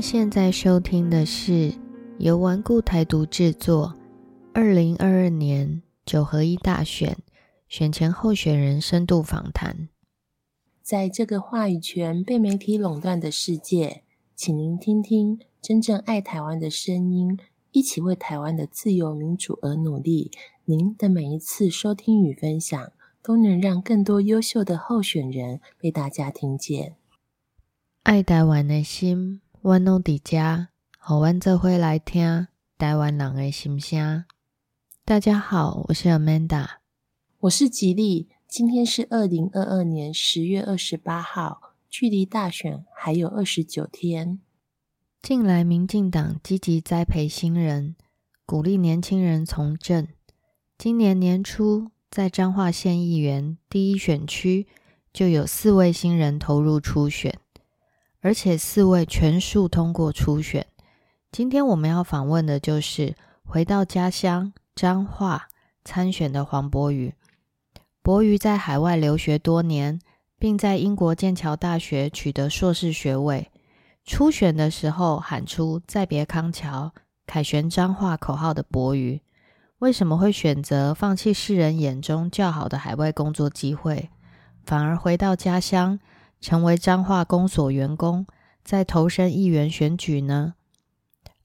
您现在收听的是由顽固台独制作，二零二二年九合一大选选前候选人深度访谈。在这个话语权被媒体垄断的世界，请您听听真正爱台湾的声音，一起为台湾的自由民主而努力。您的每一次收听与分享，都能让更多优秀的候选人被大家听见。爱台湾的心。阮拢伫遮，和阮做伙来听台湾人的心声。大家好，我是 Amanda，我是吉利。今天是二零二二年十月二十八号，距离大选还有二十九天。近来，民进党积极栽培新人，鼓励年轻人从政。今年年初，在彰化县议员第一选区，就有四位新人投入初选。而且四位全数通过初选。今天我们要访问的就是回到家乡彰化参选的黄博宇。博宇在海外留学多年，并在英国剑桥大学取得硕士学位。初选的时候喊出“再别康桥，凯旋彰化”口号的博宇，为什么会选择放弃世人眼中较好的海外工作机会，反而回到家乡？成为彰化公所员工，在投身议员选举呢。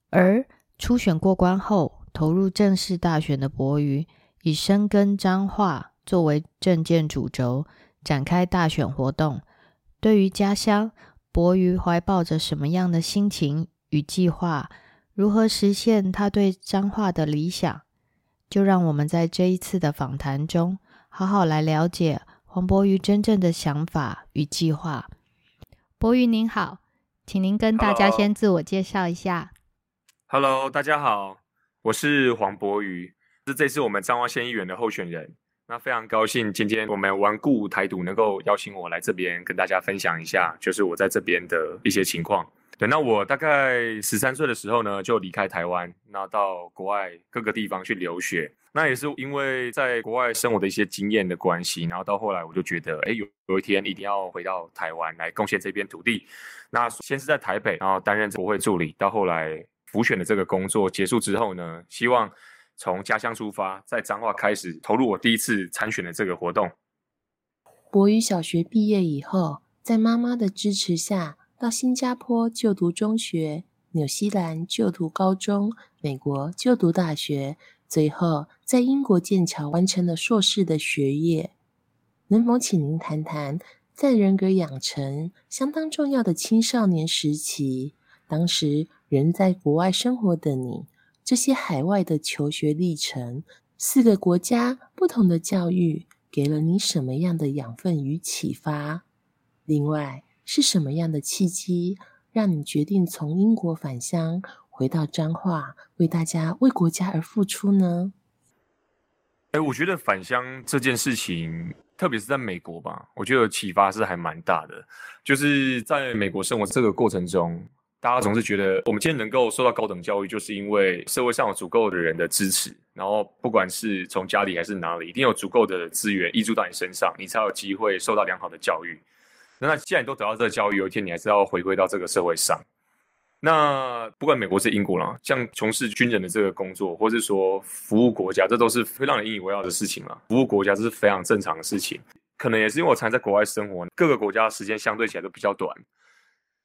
而初选过关后，投入正式大选的博瑜，以深耕彰化作为政见主轴，展开大选活动。对于家乡，博瑜怀抱着什么样的心情与计划？如何实现他对彰化的理想？就让我们在这一次的访谈中，好好来了解。黄博瑜真正的想法与计划。博瑜您好，请您跟大家先自我介绍一下。Hello，大家好，我是黄博瑜，是这次我们彰化县议员的候选人。那非常高兴，今天我们顽固台独能够邀请我来这边跟大家分享一下，就是我在这边的一些情况。对，那我大概十三岁的时候呢，就离开台湾，那到国外各个地方去留学。那也是因为在国外生活的一些经验的关系，然后到后来我就觉得，哎，有有一天一定要回到台湾来贡献这片土地。那先是在台北，然后担任国会助理，到后来辅选的这个工作结束之后呢，希望从家乡出发，在彰化开始投入我第一次参选的这个活动。博宇小学毕业以后，在妈妈的支持下。到新加坡就读中学，纽西兰就读高中，美国就读大学，最后在英国剑桥完成了硕士的学业。能否请您谈谈，在人格养成相当重要的青少年时期，当时人在国外生活的你，这些海外的求学历程，四个国家不同的教育，给了你什么样的养分与启发？另外。是什么样的契机，让你决定从英国返乡，回到彰化，为大家、为国家而付出呢？哎，我觉得返乡这件事情，特别是在美国吧，我觉得启发是还蛮大的。就是在美国生活这个过程中，大家总是觉得，我们今天能够受到高等教育，就是因为社会上有足够的人的支持，然后不管是从家里还是哪里，一定有足够的资源依注到你身上，你才有机会受到良好的教育。那既然你都得到这个教育，有一天你还是要回归到这个社会上。那不管美国是英国啦，像从事军人的这个工作，或是说服务国家，这都是非常引以为傲的事情了。服务国家这是非常正常的事情。可能也是因为我常在国外生活，各个国家的时间相对起来都比较短，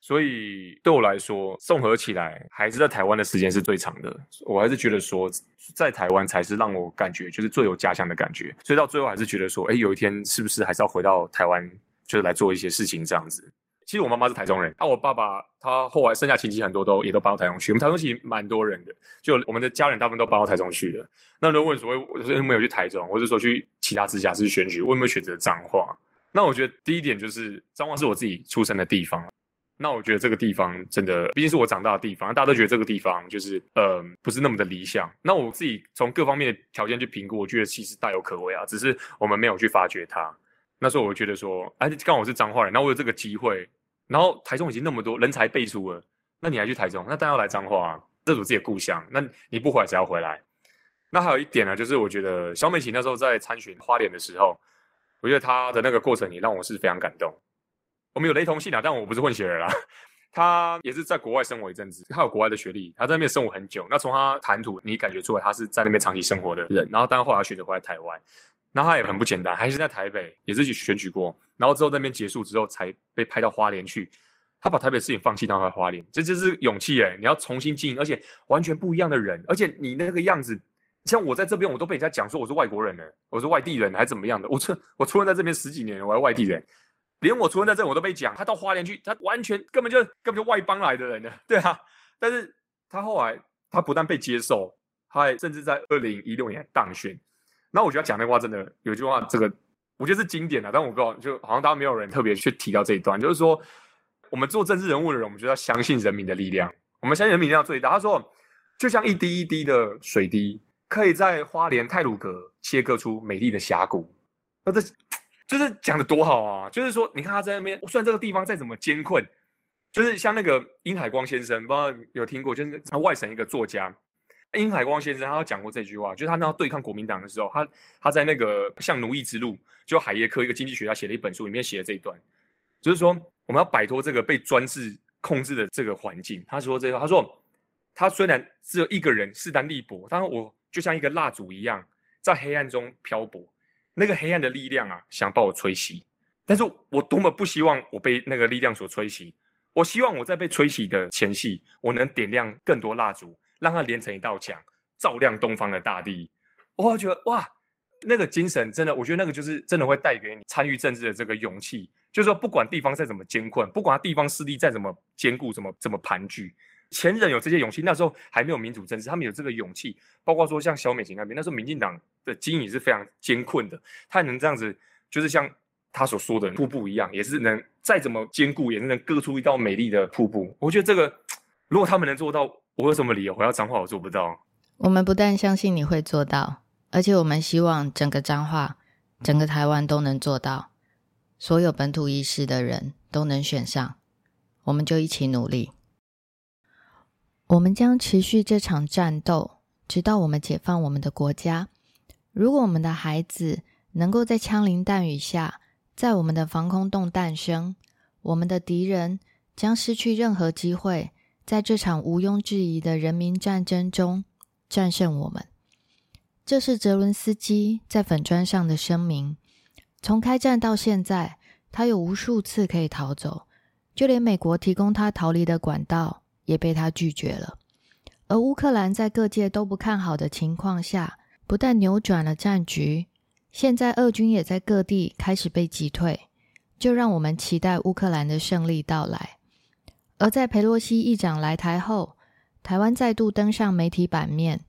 所以对我来说，综合起来还是在台湾的时间是最长的。我还是觉得说，在台湾才是让我感觉就是最有家乡的感觉。所以到最后还是觉得说，哎，有一天是不是还是要回到台湾？就是来做一些事情这样子。其实我妈妈是台中人，啊，我爸爸他后来剩下亲戚很多都也都搬到台中去。我们台中其实蛮多人的，就我们的家人大部分都搬到台中去了。那如果问所谓为什么没有去台中，或者说去其他直辖市选举，我有没有选择彰化？那我觉得第一点就是彰化是我自己出生的地方。那我觉得这个地方真的毕竟是我长大的地方，大家都觉得这个地方就是呃不是那么的理想。那我自己从各方面的条件去评估，我觉得其实大有可为啊，只是我们没有去发掘它。那时候我觉得说，哎，刚好我是彰化人，那我有这个机会，然后台中已经那么多人才辈出了，那你还去台中，那当然要来彰化啊，这是我自己的故乡，那你不回来谁要回来？那还有一点呢，就是我觉得小美琪那时候在参选花莲的时候，我觉得她的那个过程也让我是非常感动。我们有雷同性啊，但我不是混血儿啦。他也是在国外生活一阵子，他有国外的学历，他在那边生活很久。那从他谈吐，你感觉出来他是在那边长期生活的人。然后，当然后来选择回来台湾，那他也很不简单，还是在台北也是去选举过。然后之后那边结束之后，才被派到花莲去。他把台北事情放弃，到他花莲，这就是勇气哎！你要重新经营，而且完全不一样的人，而且你那个样子，像我在这边，我都被人家讲说我是外国人呢，我是外地人还怎么样的？我这我出生在这边十几年，我是外地人。连我出生在这，我都被讲，他到花莲去，他完全根本就根本就外邦来的人呢，对啊。但是他后来，他不但被接受，他还甚至在二零一六年当选。那我觉得讲那话真的有句话，这个我觉得是经典的，但我不知道，就好像大家没有人特别去提到这一段，就是说，我们做政治人物的人，我们就要相信人民的力量，我们相信人民力量最大。他说，就像一滴一滴的水滴，可以在花莲泰鲁阁切割出美丽的峡谷。那这。就是讲的多好啊！就是说，你看他在那边，虽然这个地方再怎么艰困，就是像那个殷海光先生，不知道有听过，就是他外省一个作家殷海光先生，他有讲过这句话，就是他那对抗国民党的时候，他他在那个《像奴役之路》，就海耶克一个经济学家写了一本书，里面写了这一段，就是说我们要摆脱这个被专制控制的这个环境。他说这个，他说他虽然只有一个人势单力薄，但是我就像一个蜡烛一样，在黑暗中漂泊。那个黑暗的力量啊，想把我吹熄，但是我多么不希望我被那个力量所吹熄。我希望我在被吹熄的前夕，我能点亮更多蜡烛，让它连成一道墙，照亮东方的大地。我觉得哇，那个精神真的，我觉得那个就是真的会带给你参与政治的这个勇气。就是说，不管地方再怎么艰困，不管地方势力再怎么坚固，怎么怎么盘踞。前人有这些勇气，那时候还没有民主政治，他们有这个勇气。包括说像小美琴那边，那时候民进党的经营是非常艰困的，他能这样子，就是像他所说的瀑布一样，也是能再怎么坚固，也是能割出一道美丽的瀑布。我觉得这个，如果他们能做到，我有什么理由我要脏话我做不到？我们不但相信你会做到，而且我们希望整个脏话、整个台湾都能做到，所有本土意识的人都能选上，我们就一起努力。我们将持续这场战斗，直到我们解放我们的国家。如果我们的孩子能够在枪林弹雨下，在我们的防空洞诞生，我们的敌人将失去任何机会，在这场毋庸置疑的人民战争中战胜我们。这是泽伦斯基在粉砖上的声明。从开战到现在，他有无数次可以逃走，就连美国提供他逃离的管道。也被他拒绝了，而乌克兰在各界都不看好的情况下，不但扭转了战局，现在俄军也在各地开始被击退，就让我们期待乌克兰的胜利到来。而在佩洛西议长来台后，台湾再度登上媒体版面，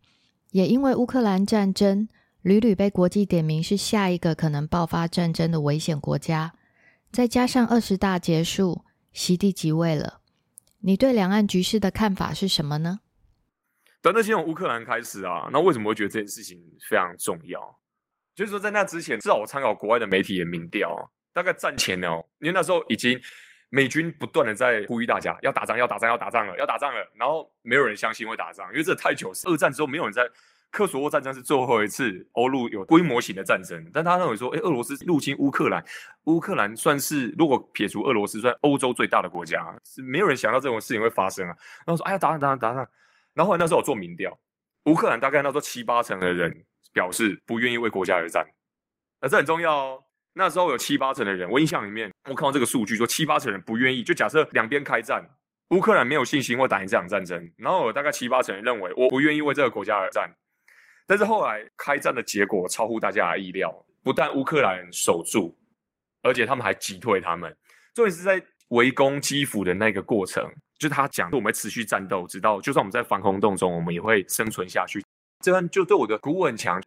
也因为乌克兰战争屡屡被国际点名是下一个可能爆发战争的危险国家，再加上二十大结束，习帝即位了。你对两岸局势的看法是什么呢？等那先从乌克兰开始啊，那为什么会觉得这件事情非常重要？就是说，在那之前，至少我参考国外的媒体的民调，大概战前哦，因为那时候已经美军不断的在呼吁大家要打仗，要打仗，要打仗了，要打仗了，然后没有人相信会打仗，因为这太久，二战之后没有人在。克索沃战争是最后一次欧陆有规模型的战争，但他认为说，哎，俄罗斯入侵乌克兰，乌克兰算是如果撇除俄罗斯，算欧洲最大的国家，是没有人想到这种事情会发生啊。然后说，哎呀，打仗打仗打仗。然后后来那时候我做民调，乌克兰大概那时候七八成的人表示不愿意为国家而战，那这很重要哦。那时候有七八成的人，我印象里面我看到这个数据说七八成人不愿意，就假设两边开战，乌克兰没有信心会打赢这场战争，然后有大概七八成人认为我不愿意为这个国家而战。但是后来开战的结果超乎大家的意料，不但乌克兰守住，而且他们还击退他们。重点是在围攻基辅的那个过程，就他讲我们会持续战斗，直到就算我们在防空洞中，我们也会生存下去。这样就对我的鼓舞很强。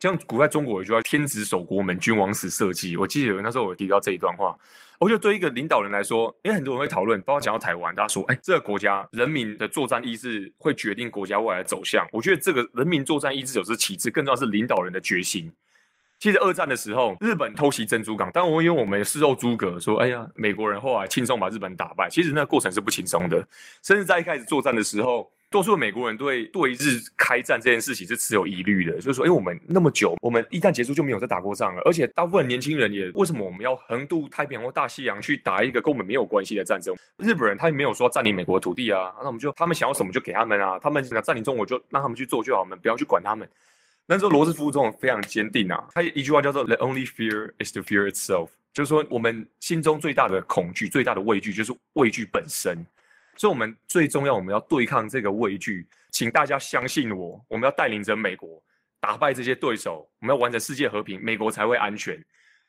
像古代中国有句话“天子守国门，君王死社稷”。我记得那时候我提到这一段话，我觉得对一个领导人来说，因为很多人会讨论，包括讲到台湾，大家说：“哎，这个国家人民的作战意志会决定国家未来的走向。”我觉得这个人民作战意志有时其次，更重要是领导人的决心。其实二战的时候，日本偷袭珍珠港，但我因为我们事后诸葛说：“哎呀，美国人后来轻松把日本打败。”其实那个过程是不轻松的，甚至在一开始作战的时候。多数的美国人对对日开战这件事情是持有疑虑的，就是说，哎，我们那么久，我们一旦结束就没有再打过仗了，而且大部分年轻人也为什么我们要横渡太平洋或大西洋去打一个跟我们没有关系的战争？日本人他也没有说占领美国土地啊，那我们就他们想要什么就给他们啊，他们想占领中国就让他们去做就好，我们不要去管他们。那时候罗斯福总统非常坚定啊，他一句话叫做 “The only fear is the fear itself”，就是说我们心中最大的恐惧、最大的畏惧就是畏惧本身。所以，我们最重要，我们要对抗这个畏惧。请大家相信我，我们要带领着美国打败这些对手，我们要完成世界和平，美国才会安全。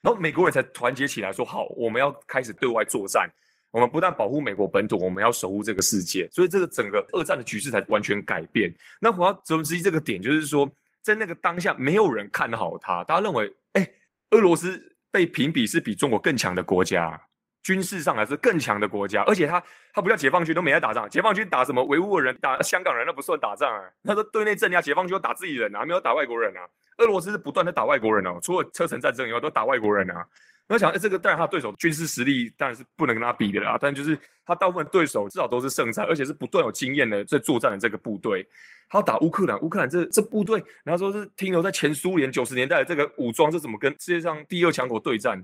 然后，美国人才团结起来，说好，我们要开始对外作战。我们不但保护美国本土，我们要守护这个世界。所以，这个整个二战的局势才完全改变。那我要泽文斯基这个点，就是说，在那个当下，没有人看好他，大家认为，哎，俄罗斯被评比是比中国更强的国家。军事上还是更强的国家，而且他他不叫解放军都没在打仗，解放军打什么维吾尔人、打香港人那不算打仗啊，他说对内镇压，解放军打自己人啊，没有打外国人啊。俄罗斯是不断的打外国人哦，除了车臣战争以外都打外国人啊。那想，这个当然他对手军事实力当然是不能跟他比的啦，但就是他大部分对手至少都是胜战，而且是不断有经验的在作战的这个部队。他打乌克兰，乌克兰这这部队，然后说是停留在前苏联九十年代的这个武装，是怎么跟世界上第二强国对战？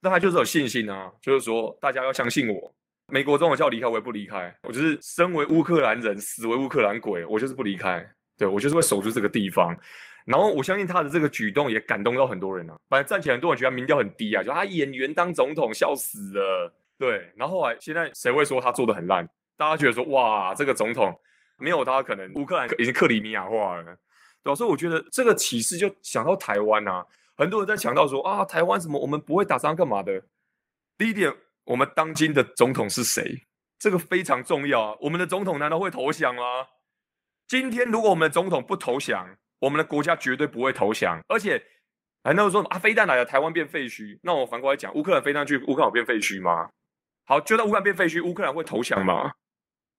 那他就是有信心啊，就是说大家要相信我。美国总统叫离开，我也不离开。我就是身为乌克兰人，死为乌克兰鬼，我就是不离开。对我就是会守住这个地方。然后我相信他的这个举动也感动到很多人啊。本来站起来很多人觉得民调很低啊，就他演员当总统笑死了。对，然后后来现在谁会说他做的很烂？大家觉得说哇，这个总统没有他，可能乌克兰已经克里米亚化了。对，所以我觉得这个启示就想到台湾啊。很多人在强调说啊，台湾什么我们不会打仗干嘛的？第一点，我们当今的总统是谁？这个非常重要啊！我们的总统难道会投降吗？今天如果我们的总统不投降，我们的国家绝对不会投降。而且，难道说啊，飞弹来了，台湾变废墟？那我反过来讲，乌克兰飞弹去乌克兰变废墟吗？好，就算乌克兰变废墟，乌克兰会投降吗？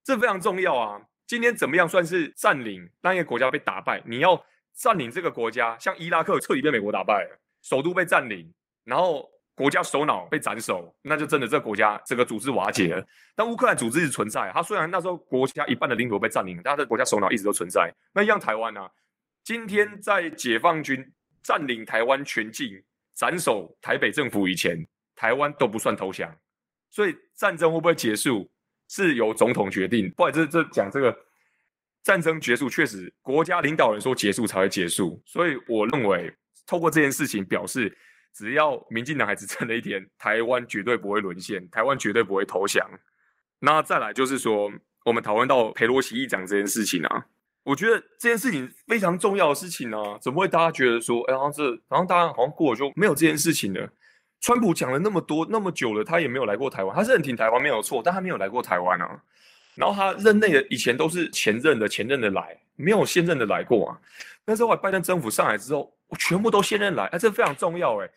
这非常重要啊！今天怎么样算是占领？当一个国家被打败，你要。占领这个国家，像伊拉克彻底被美国打败，首都被占领，然后国家首脑被斩首，那就真的这个国家这个组织瓦解了。但乌克兰组织一直存在，它虽然那时候国家一半的领土被占领，但它的国家首脑一直都存在。那一样台湾呢？今天在解放军占领台湾全境、斩首台北政府以前，台湾都不算投降。所以战争会不会结束，是由总统决定。不好意思，这讲这个。战争结束，确实国家领导人说结束才会结束，所以我认为透过这件事情表示，只要民进党还执政的一天，台湾绝对不会沦陷，台湾绝对不会投降。那再来就是说，我们讨论到佩洛西议长这件事情啊，我觉得这件事情非常重要的事情啊，怎么会大家觉得说，哎，好像这好像大家好像过了就没有这件事情了？川普讲了那么多那么久了，他也没有来过台湾，他是很挺台湾没有错，但他没有来过台湾啊。然后他任内的以前都是前任的前任的来，没有现任的来过啊。但是后来拜登政府上来之后，全部都现任来，哎，这非常重要哎。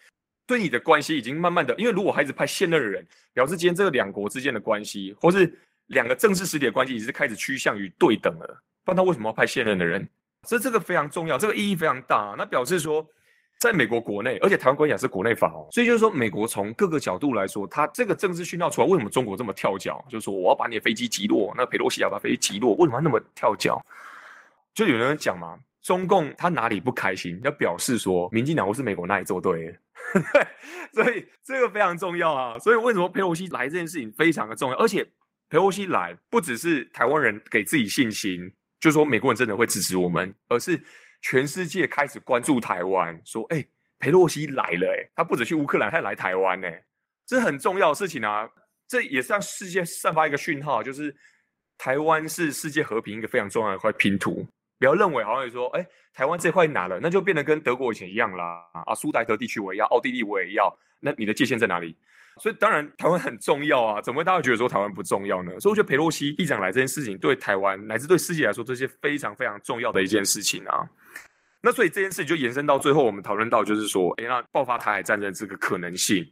对你的关系已经慢慢的，因为如果还是派现任的人，表示今天这个两国之间的关系，或是两个政治实体的关系，已经开始趋向于对等了。不然他为什么要派现任的人？所以这个非常重要，这个意义非常大。那表示说。在美国国内，而且台湾关系也是国内法哦，所以就是说，美国从各个角度来说，它这个政治讯号出来，为什么中国这么跳脚？就是说，我要把你的飞机击落，那佩洛西要把飞机击落，为什么那么跳脚？就有人讲嘛，中共他哪里不开心，要表示说，民进党或是美国那里做 对，所以这个非常重要啊。所以为什么佩洛西来这件事情非常的重要？而且佩洛西来不只是台湾人给自己信心，就是说美国人真的会支持我们，而是。全世界开始关注台湾，说：“哎，佩洛西来了，哎，他不止去乌克兰，他还来台湾，哎，这很重要的事情啊！这也是让世界散发一个讯号，就是台湾是世界和平一个非常重要的一块拼图。不要认为好像说，哎，台湾这块拿了，那就变得跟德国以前一样啦。啊，苏台德地区我也要，奥地利我也要，那你的界限在哪里？所以当然台湾很重要啊，怎么会大家觉得说台湾不重要呢？所以我觉得佩洛西议长来这件事情，对台湾乃至对世界来说，这些非常非常重要的一件事情啊。那所以这件事情就延伸到最后，我们讨论到就是说，哎，那爆发台海战争这个可能性，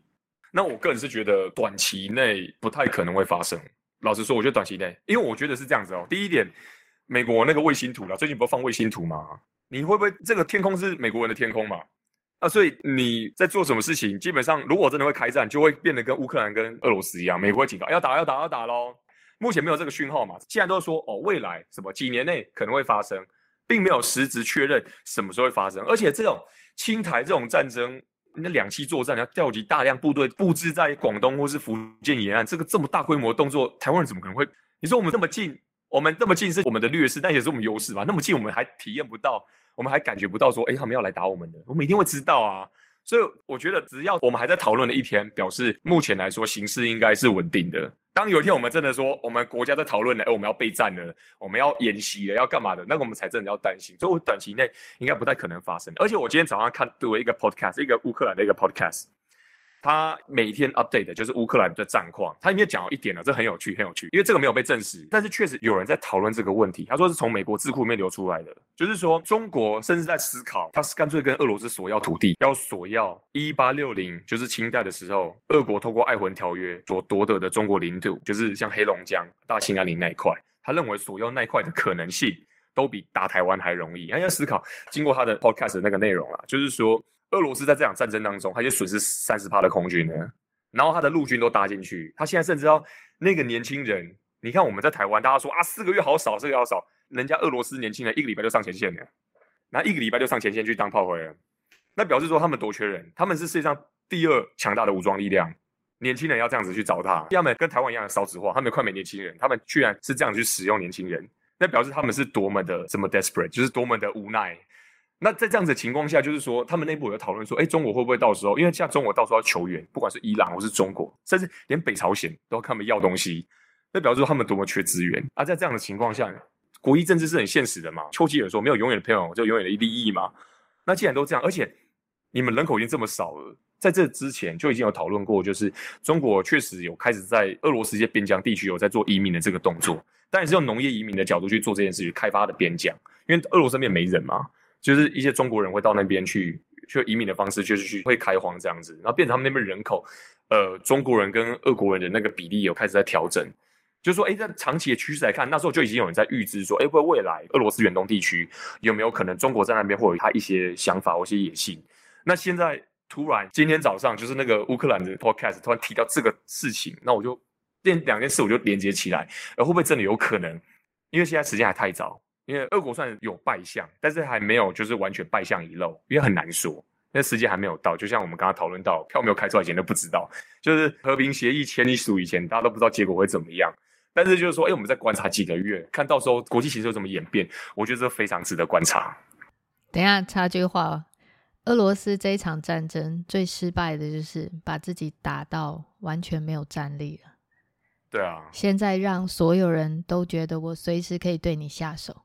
那我个人是觉得短期内不太可能会发生。老实说，我觉得短期内，因为我觉得是这样子哦。第一点，美国那个卫星图了，最近不是放卫星图吗？你会不会这个天空是美国人的天空嘛？啊，所以你在做什么事情，基本上如果真的会开战，就会变得跟乌克兰跟俄罗斯一样，美国会警告要打要打要打喽。目前没有这个讯号嘛？现在都说哦，未来什么几年内可能会发生，并没有实质确认什么时候会发生。而且这种青台这种战争，那两栖作战要调集大量部队布置在广东或是福建沿岸，这个这么大规模动作，台湾人怎么可能会？你说我们这么近，我们这么近是我们的劣势，但也是我们优势吧？那么近我们还体验不到，我们还感觉不到说，哎，他们要来打我们的，我们一定会知道啊。所以我觉得，只要我们还在讨论的一天，表示目前来说形势应该是稳定的。当有一天我们真的说，我们国家在讨论了，哎，我们要备战了，我们要演习了，要干嘛的，那我们才真的要担心。所以，我短期内应该不太可能发生。而且，我今天早上看对了一个 podcast，一个乌克兰的一个 podcast。他每天 update 的就是乌克兰的战况，他里面讲了一点呢，这很有趣，很有趣，因为这个没有被证实，但是确实有人在讨论这个问题。他说是从美国智库里面流出来的，就是说中国甚至在思考，他是干脆跟俄罗斯索要土地，要索要一八六零，就是清代的时候，俄国透过爱魂条约所夺得的中国领土，就是像黑龙江、大兴安岭那一块，他认为索要那一块的可能性都比打台湾还容易。他要思考，经过他的 podcast 那个内容啊，就是说。俄罗斯在这场战争当中，他就损失三十趴的空军呢，然后他的陆军都搭进去，他现在甚至要那个年轻人，你看我们在台湾，大家说啊四个月好少，四个月好少，人家俄罗斯年轻人一个礼拜就上前线了，那一个礼拜就上前线去当炮灰了，那表示说他们多缺人，他们是世界上第二强大的武装力量，年轻人要这样子去找他，他们跟台湾一样的少子化，他们快没年轻人，他们居然是这样去使用年轻人，那表示他们是多么的这么 desperate，就是多么的无奈。那在这样子的情况下，就是说，他们内部有讨论说，哎，中国会不会到时候，因为像中国到时候要求援，不管是伊朗或是中国，甚至连北朝鲜都要他们要东西，那表示说他们多么缺资源。而在这样的情况下，国际政治是很现实的嘛。丘吉尔说，没有永远的朋友，就永远的利益嘛。那既然都这样，而且你们人口已经这么少了，在这之前就已经有讨论过，就是中国确实有开始在俄罗斯一些边疆地区有在做移民的这个动作，但是用农业移民的角度去做这件事情，开发的边疆，因为俄罗斯那边没人嘛。就是一些中国人会到那边去，去移民的方式，就是去会开荒这样子，然后变成他们那边人口，呃，中国人跟俄国人的那个比例有开始在调整。就是说，哎，在长期的趋势来看，那时候就已经有人在预知说，哎，会未来俄罗斯远东地区有没有可能中国在那边会有他一些想法或一些野心？那现在突然今天早上就是那个乌克兰的 podcast 突然提到这个事情，那我就这两件事我就连接起来，而会不会真的有可能？因为现在时间还太早。因为俄国算有败相，但是还没有就是完全败相遗漏，因为很难说，那时间还没有到。就像我们刚刚讨论到，票没有开出来前都不知道，就是和平协议签署以前，大家都不知道结果会怎么样。但是就是说，哎，我们再观察几个月，看到时候国际形势怎么演变，我觉得这非常值得观察。等一下插句话，俄罗斯这一场战争最失败的就是把自己打到完全没有战力了。对啊，现在让所有人都觉得我随时可以对你下手。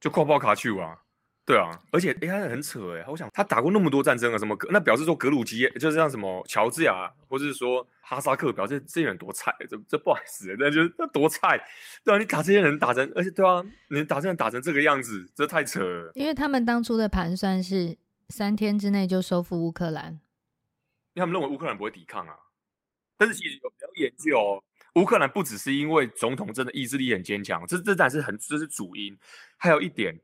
就跨爆卡去啊，对啊，而且哎，他很扯哎，我想他打过那么多战争啊，什么那表示说格鲁吉就是像什么乔治亚，或者是说哈萨克，表示这些人多菜，这这不好意思，那就那多菜，对啊，你打这些人打成，而且对啊，你打这人打成这个样子，这太扯了。因为他们当初的盘算是三天之内就收复乌克兰，因为他们认为乌克兰不会抵抗啊，但是其实有有研究。乌克兰不只是因为总统真的意志力很坚强，这这然是很这是主因。还有一点，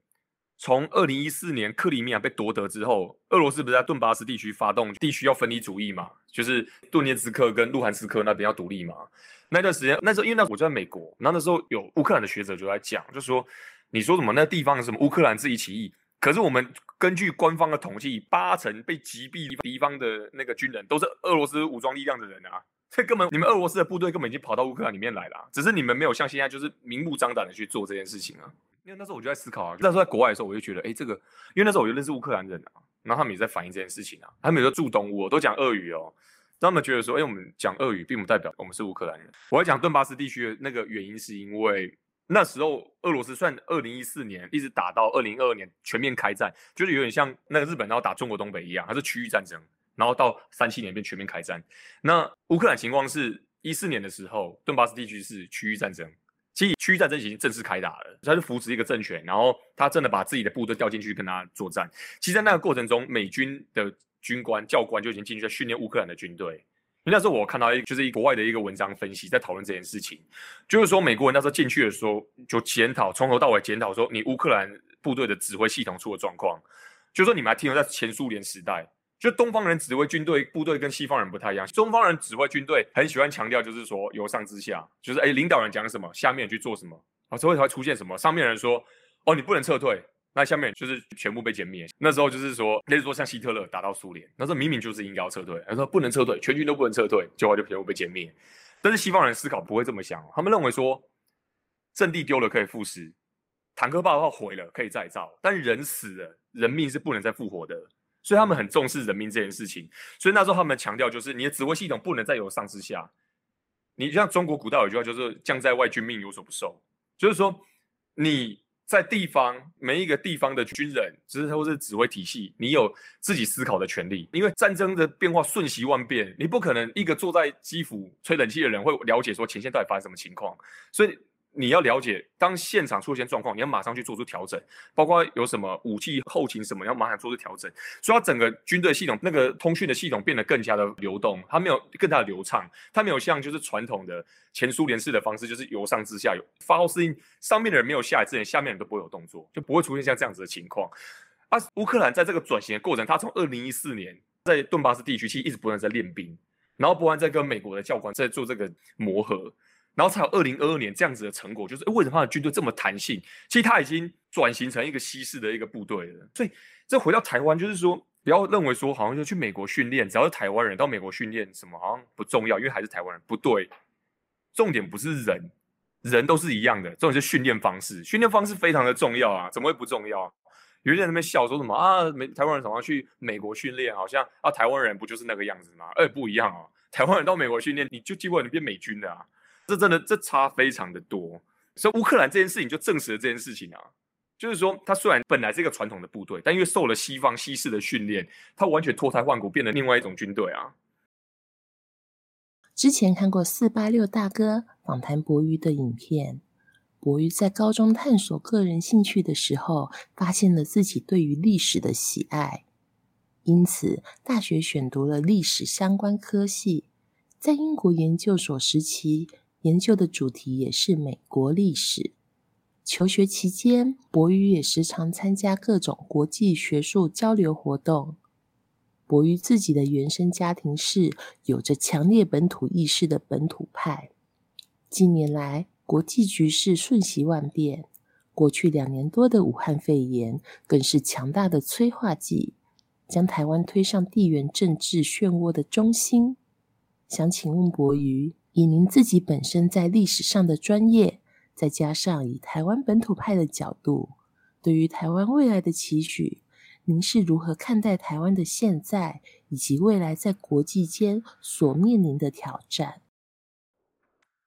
从二零一四年克里米亚被夺得之后，俄罗斯不是在顿巴斯地区发动地区要分离主义嘛？就是顿涅茨克跟卢汉斯克那边要独立嘛？那段时间，那时候因为那我就在美国，然后那时候有乌克兰的学者就在讲，就说你说什么那地方什么乌克兰自己起义，可是我们根据官方的统计，八成被击毙敌方的那个军人都是俄罗斯武装力量的人啊。这根本你们俄罗斯的部队根本已经跑到乌克兰里面来了，只是你们没有像现在就是明目张胆的去做这件事情啊。因为那时候我就在思考啊，那时候在国外的时候，我就觉得，哎，这个，因为那时候我就认识乌克兰人啊，然后他们也在反映这件事情啊，他们有住东乌，都讲俄语哦，他们觉得说，哎，我们讲俄语并不代表我们是乌克兰人。我在讲顿巴斯地区的那个原因，是因为那时候俄罗斯算二零一四年一直打到二零二二年全面开战，就是有点像那个日本然后打中国东北一样，它是区域战争。然后到三七年便全面开战。那乌克兰情况是一四年的时候，顿巴斯地区是区域战争。其实区域战争已经正式开打了，他是扶持一个政权，然后他真的把自己的部队调进去跟他作战。其实，在那个过程中，美军的军官教官就已经进去在训练乌克兰的军队。那时候我看到一就是一国外的一个文章分析，在讨论这件事情，就是说美国人那时候进去的时候就检讨，从头到尾检讨说你乌克兰部队的指挥系统出了状况，就是说你们还停留在前苏联时代。就东方人指挥军队部队跟西方人不太一样，东方人指挥军队很喜欢强调，就是说由上至下，就是哎领导人讲什么，下面去做什么，啊，之后才会出现什么，上面人说哦你不能撤退，那下面就是全部被歼灭。那时候就是说，类似说像希特勒打到苏联，那时候明明就是应该要撤退，他说不能撤退，全军都不能撤退，结果就全部被歼灭。但是西方人思考不会这么想，他们认为说阵地丢了可以复师，坦克爆的话毁了可以再造，但人死了，人命是不能再复活的。所以他们很重视人民这件事情，所以那时候他们强调就是你的指挥系统不能再由上至下。你像中国古代有句话就是“将在外，君命有所不受”，就是说你在地方每一个地方的军人，只是或是指挥体系，你有自己思考的权利。因为战争的变化瞬息万变，你不可能一个坐在基辅吹冷气的人会了解说前线到底发生什么情况，所以。你要了解，当现场出现状况，你要马上去做出调整，包括有什么武器、后勤什么，要马上做出调整。所以，它整个军队系统那个通讯的系统变得更加的流动，它没有更加的流畅，它没有像就是传统的前苏联式的方式，就是由上至下有发号施令，上面的人没有下来之前，下面人都不会有动作，就不会出现像这样子的情况。啊，乌克兰在这个转型的过程，他从二零一四年在顿巴斯地区其实一直不断在练兵，然后不断在跟美国的教官在做这个磨合。然后才有二零二二年这样子的成果，就是为什么他的军队这么弹性？其实他已经转型成一个西式的一个部队了。所以这回到台湾，就是说不要认为说好像就去美国训练，只要是台湾人到美国训练什么好像不重要，因为还是台湾人。不对，重点不是人，人都是一样的，重点是训练方式。训练方式非常的重要啊，怎么会不重要？有些人在那边笑说什么啊，美台湾人怎么去美国训练？好像啊，台湾人不就是那个样子吗？哎，不一样啊，台湾人到美国训练，你就结果你变美军的啊。这真的这差非常的多，所以乌克兰这件事情就证实了这件事情啊，就是说他虽然本来是一个传统的部队，但因为受了西方西式的训练，他完全脱胎换骨，变成另外一种军队啊。之前看过四八六大哥访谈博鱼的影片，博鱼在高中探索个人兴趣的时候，发现了自己对于历史的喜爱，因此大学选读了历史相关科系，在英国研究所时期。研究的主题也是美国历史。求学期间，博宇也时常参加各种国际学术交流活动。博宇自己的原生家庭是有着强烈本土意识的本土派。近年来，国际局势瞬息万变，过去两年多的武汉肺炎更是强大的催化剂，将台湾推上地缘政治漩涡的中心。想请问博宇？以您自己本身在历史上的专业，再加上以台湾本土派的角度，对于台湾未来的期许，您是如何看待台湾的现在以及未来在国际间所面临的挑战？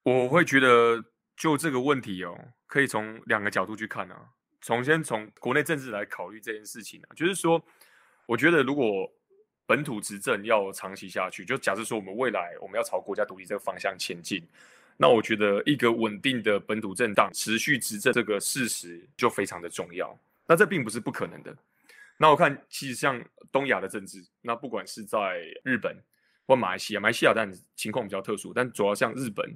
我会觉得，就这个问题哦，可以从两个角度去看啊。从先从国内政治来考虑这件事情啊，就是说，我觉得如果。本土执政要长期下去，就假设说我们未来我们要朝国家独立这个方向前进，那我觉得一个稳定的本土政党持续执政这个事实就非常的重要。那这并不是不可能的。那我看其实像东亚的政治，那不管是在日本或马来西亚，马来西亚但情况比较特殊，但主要像日本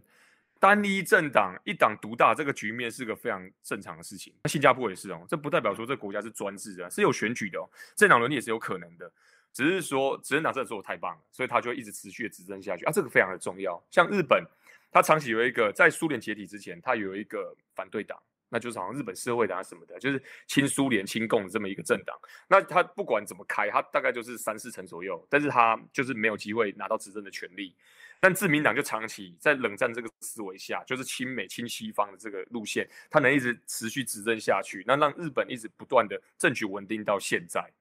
单一政党一党独大这个局面是个非常正常的事情。那新加坡也是哦，这不代表说这国家是专制的，是有选举的哦，政党轮替也是有可能的。只是说执政党真的做的太棒了，所以他就一直持续的执政下去啊，这个非常的重要。像日本，他长期有一个在苏联解体之前，他有一个反对党，那就是好像日本社会党什么的，就是亲苏联、亲共的这么一个政党。那他不管怎么开，他大概就是三四成左右，但是他就是没有机会拿到执政的权利。但自民党就长期在冷战这个思维下，就是亲美、亲西方的这个路线，他能一直持续执政下去，那让日本一直不断的政局稳定到现在。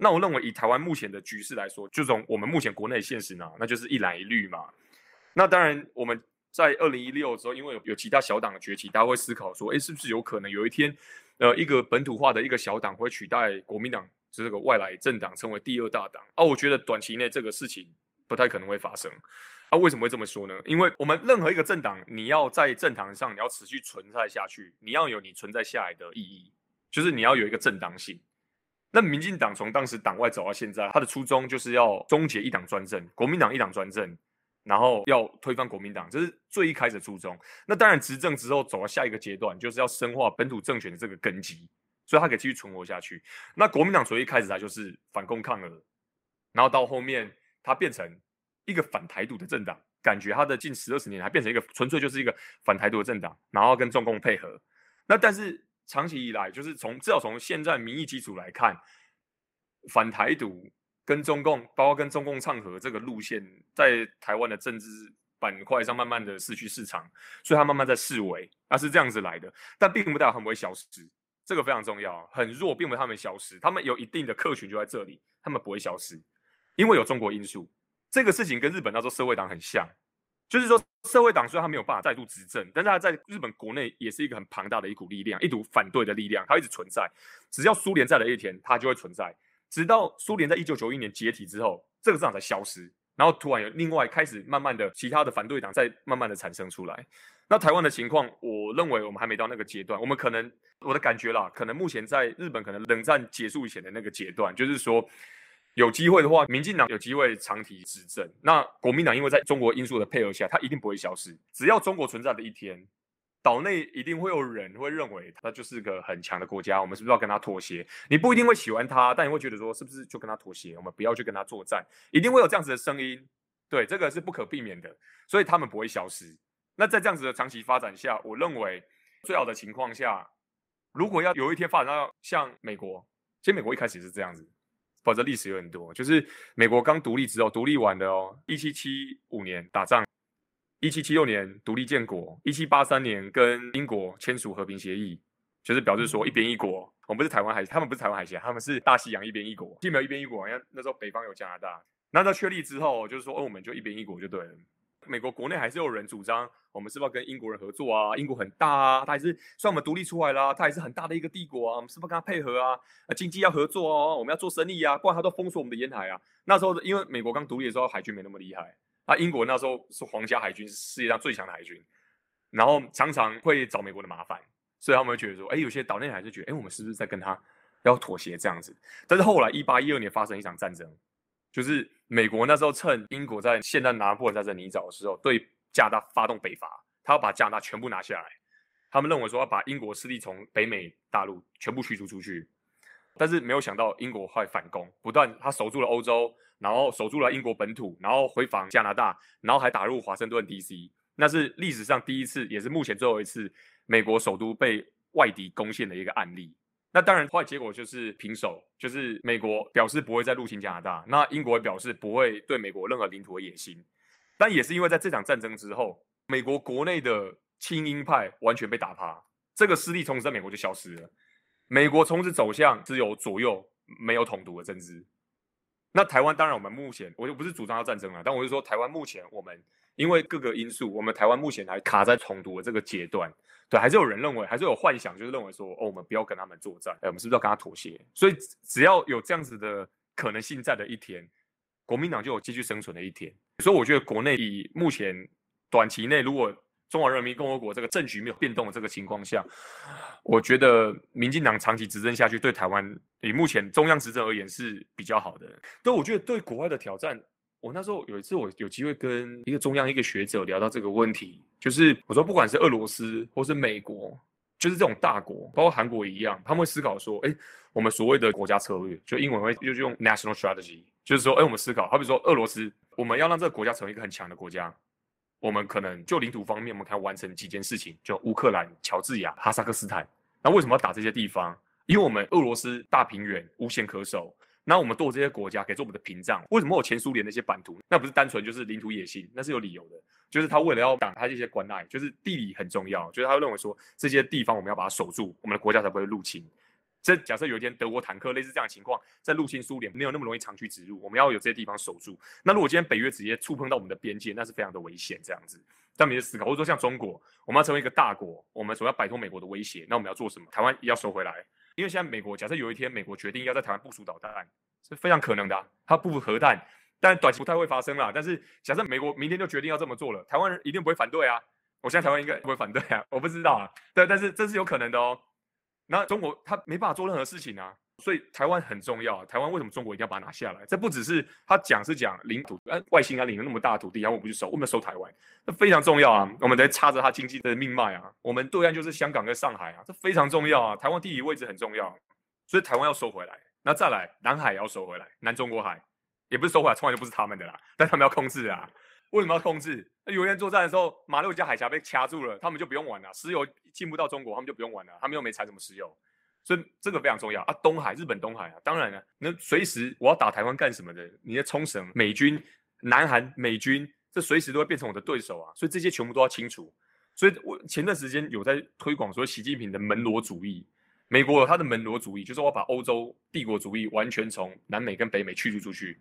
那我认为，以台湾目前的局势来说，就从我们目前国内现实呢，那就是一蓝一绿嘛。那当然，我们在二零一六之后，因为有有其他小党的崛起，大家会思考说，哎，是不是有可能有一天，呃，一个本土化的一个小党会取代国民党这个外来政党，成为第二大党？啊，我觉得短期内这个事情不太可能会发生。啊，为什么会这么说呢？因为我们任何一个政党，你要在政坛上你要持续存在下去，你要有你存在下来的意义，就是你要有一个正当性。那民进党从当时党外走到现在，他的初衷就是要终结一党专政，国民党一党专政，然后要推翻国民党，这是最一开始的初衷。那当然执政之后走到下一个阶段，就是要深化本土政权的这个根基，所以他可以继续存活下去。那国民党从一开始他就是反共抗俄，然后到后面他变成一个反台独的政党，感觉他的近十二十年还变成一个纯粹就是一个反台独的政党，然后跟中共配合。那但是长期以来，就是从至少从现在民意基础来看，反台独跟中共，包括跟中共唱和这个路线，在台湾的政治板块上慢慢的失去市场，所以他慢慢在示威，那是这样子来的，但并不代表他们会消失。这个非常重要，很弱，并不他们消失，他们有一定的客群就在这里，他们不会消失，因为有中国因素。这个事情跟日本那时候社会党很像，就是说社会党虽然他没有办法再度执政，但是他在日本国内也是一个很庞大的一股力量，一股反对的力量，它一直存在。只要苏联在的一天，它就会存在，直到苏联在一九九一年解体之后，这个政党才消失，然后突然有另外开始慢慢的其他的反对党在慢慢的产生出来。那台湾的情况，我认为我们还没到那个阶段。我们可能我的感觉啦，可能目前在日本，可能冷战结束以前的那个阶段，就是说有机会的话，民进党有机会长期执政。那国民党因为在中国因素的配合下，它一定不会消失。只要中国存在的一天，岛内一定会有人会认为它就是个很强的国家，我们是不是要跟他妥协？你不一定会喜欢他，但你会觉得说，是不是就跟他妥协？我们不要去跟他作战，一定会有这样子的声音。对，这个是不可避免的，所以他们不会消失。那在这样子的长期发展下，我认为最好的情况下，如果要有一天发展到像美国，其实美国一开始是这样子，否则历史有很多，就是美国刚独立之后，独立完的哦，一七七五年打仗，一七七六年独立建国，一七八三年跟英国签署和平协议，就是表示说一边一国，我们不是台湾海，他们不是台湾海峡，他们是大西洋一边一国，既没有一边一国，因为那时候北方有加拿大，那在确立之后，就是说哦，我们就一边一国就对了。美国国内还是有人主张，我们是不是要跟英国人合作啊？英国很大啊，他还是算我们独立出来啦，他还是很大的一个帝国啊，我们是不是跟他配合啊？经济要合作哦，我们要做生意啊，不然他都封锁我们的沿海啊。那时候因为美国刚独立的时候，海军没那么厉害，啊，英国那时候是皇家海军，是世界上最强的海军，然后常常会找美国的麻烦，所以他们会觉得说，哎，有些岛内还是觉得，哎，我们是不是在跟他要妥协这样子？但是后来一八一二年发生一场战争。就是美国那时候趁英国在现在拿破仑在这泥沼的时候，对加拿大发动北伐，他要把加拿大全部拿下来。他们认为说要把英国势力从北美大陆全部驱逐出去，但是没有想到英国会反攻，不断他守住了欧洲，然后守住了英国本土，然后回防加拿大，然后还打入华盛顿 D.C.，那是历史上第一次，也是目前最后一次美国首都被外敌攻陷的一个案例。那当然，坏结果就是平手，就是美国表示不会再入侵加拿大，那英国表示不会对美国任何领土的野心。但也是因为在这场战争之后，美国国内的亲英派完全被打趴，这个势力从此在美国就消失了。美国从此走向只有左右没有统独的政治。那台湾当然，我们目前我就不是主张要战争了，但我就说台湾目前我们因为各个因素，我们台湾目前还卡在统独的这个阶段。对，还是有人认为，还是有幻想，就是认为说，哦，我们不要跟他们作战，哎，我们是不是要跟他妥协？所以只要有这样子的可能性在的一天，国民党就有继续生存的一天。所以我觉得国内以目前短期内，如果中华人民共和国这个政局没有变动的这个情况下，我觉得民进党长期执政下去，对台湾以目前中央执政而言是比较好的。对，我觉得对国外的挑战。我那时候有一次，我有机会跟一个中央一个学者聊到这个问题，就是我说，不管是俄罗斯或是美国，就是这种大国，包括韩国一样，他们会思考说，哎，我们所谓的国家策略，就英文会就是用 national strategy，就是说，哎，我们思考，好比说俄罗斯，我们要让这个国家成为一个很强的国家，我们可能就领土方面，我们可以完成几件事情，就乌克兰、乔治亚、哈萨克斯坦，那为什么要打这些地方？因为我们俄罗斯大平原无险可守。那我们剁这些国家可以做我们的屏障。为什么有前苏联那些版图？那不是单纯就是领土野心，那是有理由的。就是他为了要挡他这些关隘，就是地理很重要。就是他认为说这些地方我们要把它守住，我们的国家才不会入侵。这假设有一天德国坦克类似这样的情况在入侵苏联，没有那么容易长驱直入。我们要有这些地方守住。那如果今天北约直接触碰到我们的边界，那是非常的危险。这样子，他们就思考，或者说像中国，我们要成为一个大国，我们所要摆脱美国的威胁，那我们要做什么？台湾要收回来。因为现在美国假设有一天美国决定要在台湾部署导弹，是非常可能的。它部署核弹，但短期不太会发生啦。但是假设美国明天就决定要这么做了，台湾人一定不会反对啊。我现在台湾应该不会反对啊，我不知道啊。对，但是这是有可能的哦。那中国他没办法做任何事情啊。所以台湾很重要。台湾为什么中国一定要把它拿下来？这不只是他讲是讲领土，呃，外星啊，领了那么大土地，然后我不去收，我们收台湾，这非常重要啊。我们得插着它经济的命脉啊。我们对岸就是香港跟上海啊，这非常重要啊。台湾地理位置很重要，所以台湾要收回来。那再来，南海也要收回来，南中国海也不是收回来，从来就不是他们的啦，但他们要控制啊。为什么要控制？那有人作战的时候，马六甲海峡被掐住了，他们就不用玩了，石油进不到中国，他们就不用玩了，他们又没产什么石油，所以这个非常重要啊。东海，日本东海啊，当然了，那随时我要打台湾干什么的？你的冲绳美军、南韩美军，这随时都会变成我的对手啊，所以这些全部都要清除。所以我前段时间有在推广说习近平的门罗主义，美国有他的门罗主义，就是我把欧洲帝国主义完全从南美跟北美驱逐出去。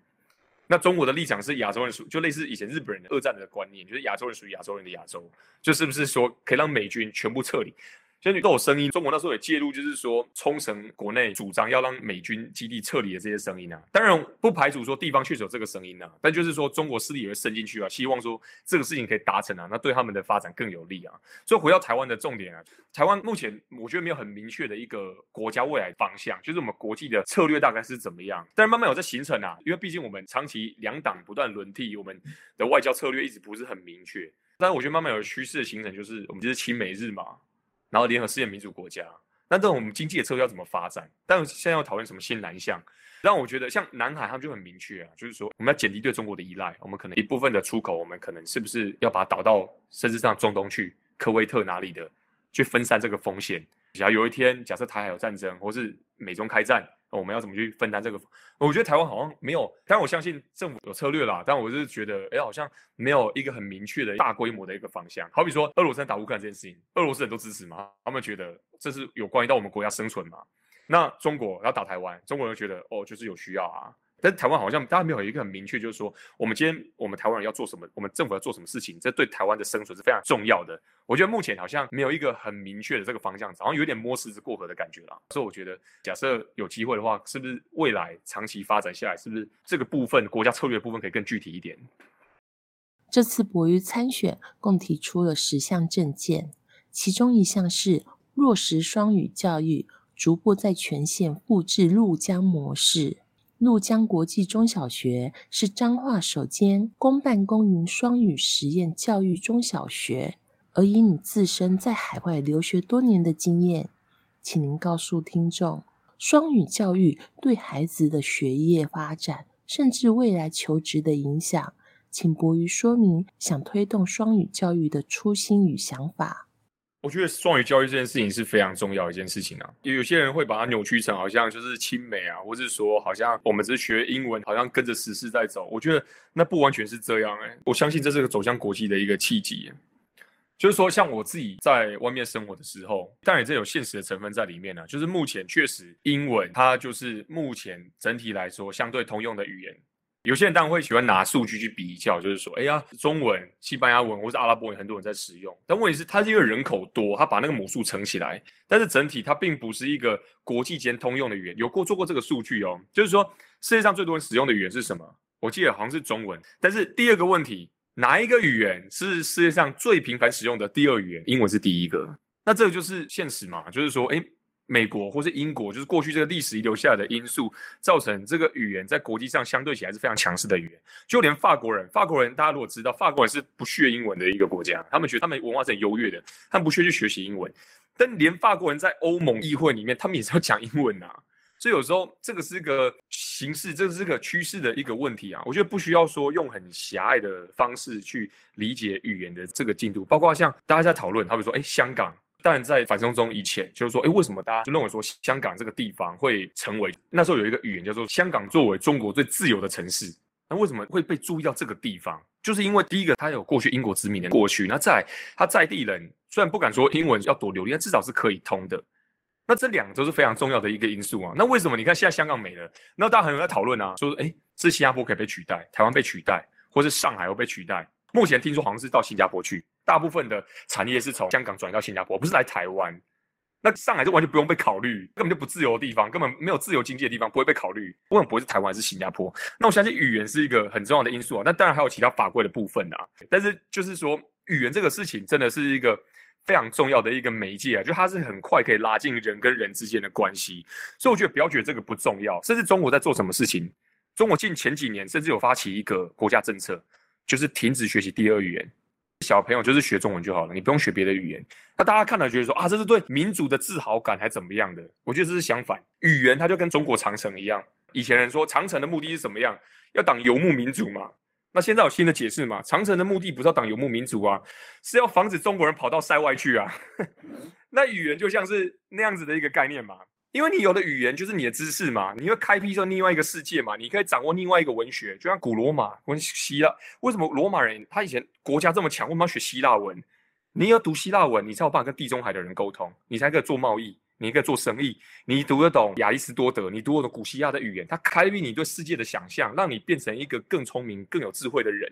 那中国的立场是亚洲人属，就类似以前日本人的二战的观念，就是亚洲人属于亚洲人的亚洲，就是不是说可以让美军全部撤离？现在都有声音，中国那时候也介入，就是说冲绳国内主张要让美军基地撤离的这些声音啊。当然不排除说地方确实有这个声音啊，但就是说中国势力也会伸进去啊，希望说这个事情可以达成啊，那对他们的发展更有利啊。所以回到台湾的重点啊，台湾目前我觉得没有很明确的一个国家未来方向，就是我们国际的策略大概是怎么样。但是慢慢有在形成啊，因为毕竟我们长期两党不断轮替，我们的外交策略一直不是很明确。但是我觉得慢慢有趋势的形成，就是我们就是亲美日嘛。然后联合世界民主国家，那这种经济的策略要怎么发展？但现在要讨论什么新南向，让我觉得像南海他们就很明确啊，就是说我们要减低对中国的依赖，我们可能一部分的出口，我们可能是不是要把它导到甚至上中东去，科威特哪里的，去分散这个风险。假如有一天假设台海有战争，或是美中开战。我们要怎么去分担这个？我觉得台湾好像没有，但我相信政府有策略啦，但我是觉得，哎，好像没有一个很明确的大规模的一个方向。好比说，俄罗斯打乌克兰这件事情，俄罗斯人都支持吗？他们觉得这是有关于到我们国家生存嘛？那中国要打台湾，中国人觉得，哦，就是有需要啊。但台湾好像大家没有一个很明确，就是说我们今天我们台湾人要做什么，我们政府要做什么事情，这对台湾的生存是非常重要的。我觉得目前好像没有一个很明确的这个方向，好像有点摸石子过河的感觉啦。所以我觉得，假设有机会的话，是不是未来长期发展下来，是不是这个部分国家策略部分可以更具体一点？这次博于参选，共提出了十项政见，其中一项是落实双语教育，逐步在全县复制陆江模式。陆江国际中小学是彰化首间公办公营双语实验教育中小学。而以你自身在海外留学多年的经验，请您告诉听众，双语教育对孩子的学业发展，甚至未来求职的影响，请博于说明想推动双语教育的初心与想法。我觉得双语教育这件事情是非常重要的一件事情啊，有有些人会把它扭曲成好像就是亲美啊，或是说好像我们只是学英文，好像跟着时事在走。我觉得那不完全是这样哎，我相信这是个走向国际的一个契机。就是说，像我自己在外面生活的时候，当然这有现实的成分在里面呢。就是目前确实英文它就是目前整体来说相对通用的语言。有些人当然会喜欢拿数据去比较，就是说，哎呀，中文、西班牙文或是阿拉伯文，很多人在使用。但问题是，它是因为人口多，它把那个母数乘起来。但是整体它并不是一个国际间通用的语言。有过做过这个数据哦，就是说世界上最多人使用的语言是什么？我记得好像是中文。但是第二个问题，哪一个语言是世界上最频繁使用的第二语言？英文是第一个。那这个就是现实嘛？就是说，哎。美国或是英国，就是过去这个历史遗留下来的因素，造成这个语言在国际上相对起来是非常强势的语言。就连法国人，法国人大家如果知道，法国人是不屑英文的一个国家，他们觉得他们文化是很优越的，他们不屑去学习英文。但连法国人在欧盟议会里面，他们也是要讲英文呐。所以有时候这个是一个形式，这是个趋势的一个问题啊。我觉得不需要说用很狭隘的方式去理解语言的这个进度，包括像大家在讨论，他们说，哎，香港。但在反送中以前，就是说，哎，为什么大家就认为说香港这个地方会成为那时候有一个语言叫做香港作为中国最自由的城市？那为什么会被注意到这个地方？就是因为第一个，它有过去英国殖民的过去，那在他在地人虽然不敢说英文要多流利，但至少是可以通的。那这两个都是非常重要的一个因素啊。那为什么你看现在香港没了？那大家很有在讨论啊，说，哎，是新加坡可以被取代，台湾被取代，或是上海会被取代？目前听说好像是到新加坡去。大部分的产业是从香港转到新加坡，不是来台湾。那上海就完全不用被考虑，根本就不自由的地方，根本没有自由经济的地方，不会被考虑。不管不会是台湾是新加坡，那我相信语言是一个很重要的因素啊。那当然还有其他法规的部分啊。但是就是说，语言这个事情真的是一个非常重要的一个媒介啊，就它是很快可以拉近人跟人之间的关系。所以我觉得不要觉得这个不重要。甚至中国在做什么事情，中国近前几年甚至有发起一个国家政策，就是停止学习第二语言。小朋友就是学中文就好了，你不用学别的语言。那大家看了觉得说啊，这是对民族的自豪感还怎么样的？我觉得这是相反，语言它就跟中国长城一样，以前人说长城的目的是什么样？要挡游牧民族嘛。那现在有新的解释嘛？长城的目的不是要挡游牧民族啊，是要防止中国人跑到塞外去啊。那语言就像是那样子的一个概念嘛。因为你有的语言就是你的知识嘛，你会开辟出另外一个世界嘛，你可以掌握另外一个文学，就像古罗马跟希腊。为什么罗马人他以前国家这么强，为什么要学希腊文？你要读希腊文，你才有办法跟地中海的人沟通，你才可以做贸易。你可以做生意，你读得懂亚里士多德，你读得懂古希腊的语言，它开辟你对世界的想象，让你变成一个更聪明、更有智慧的人。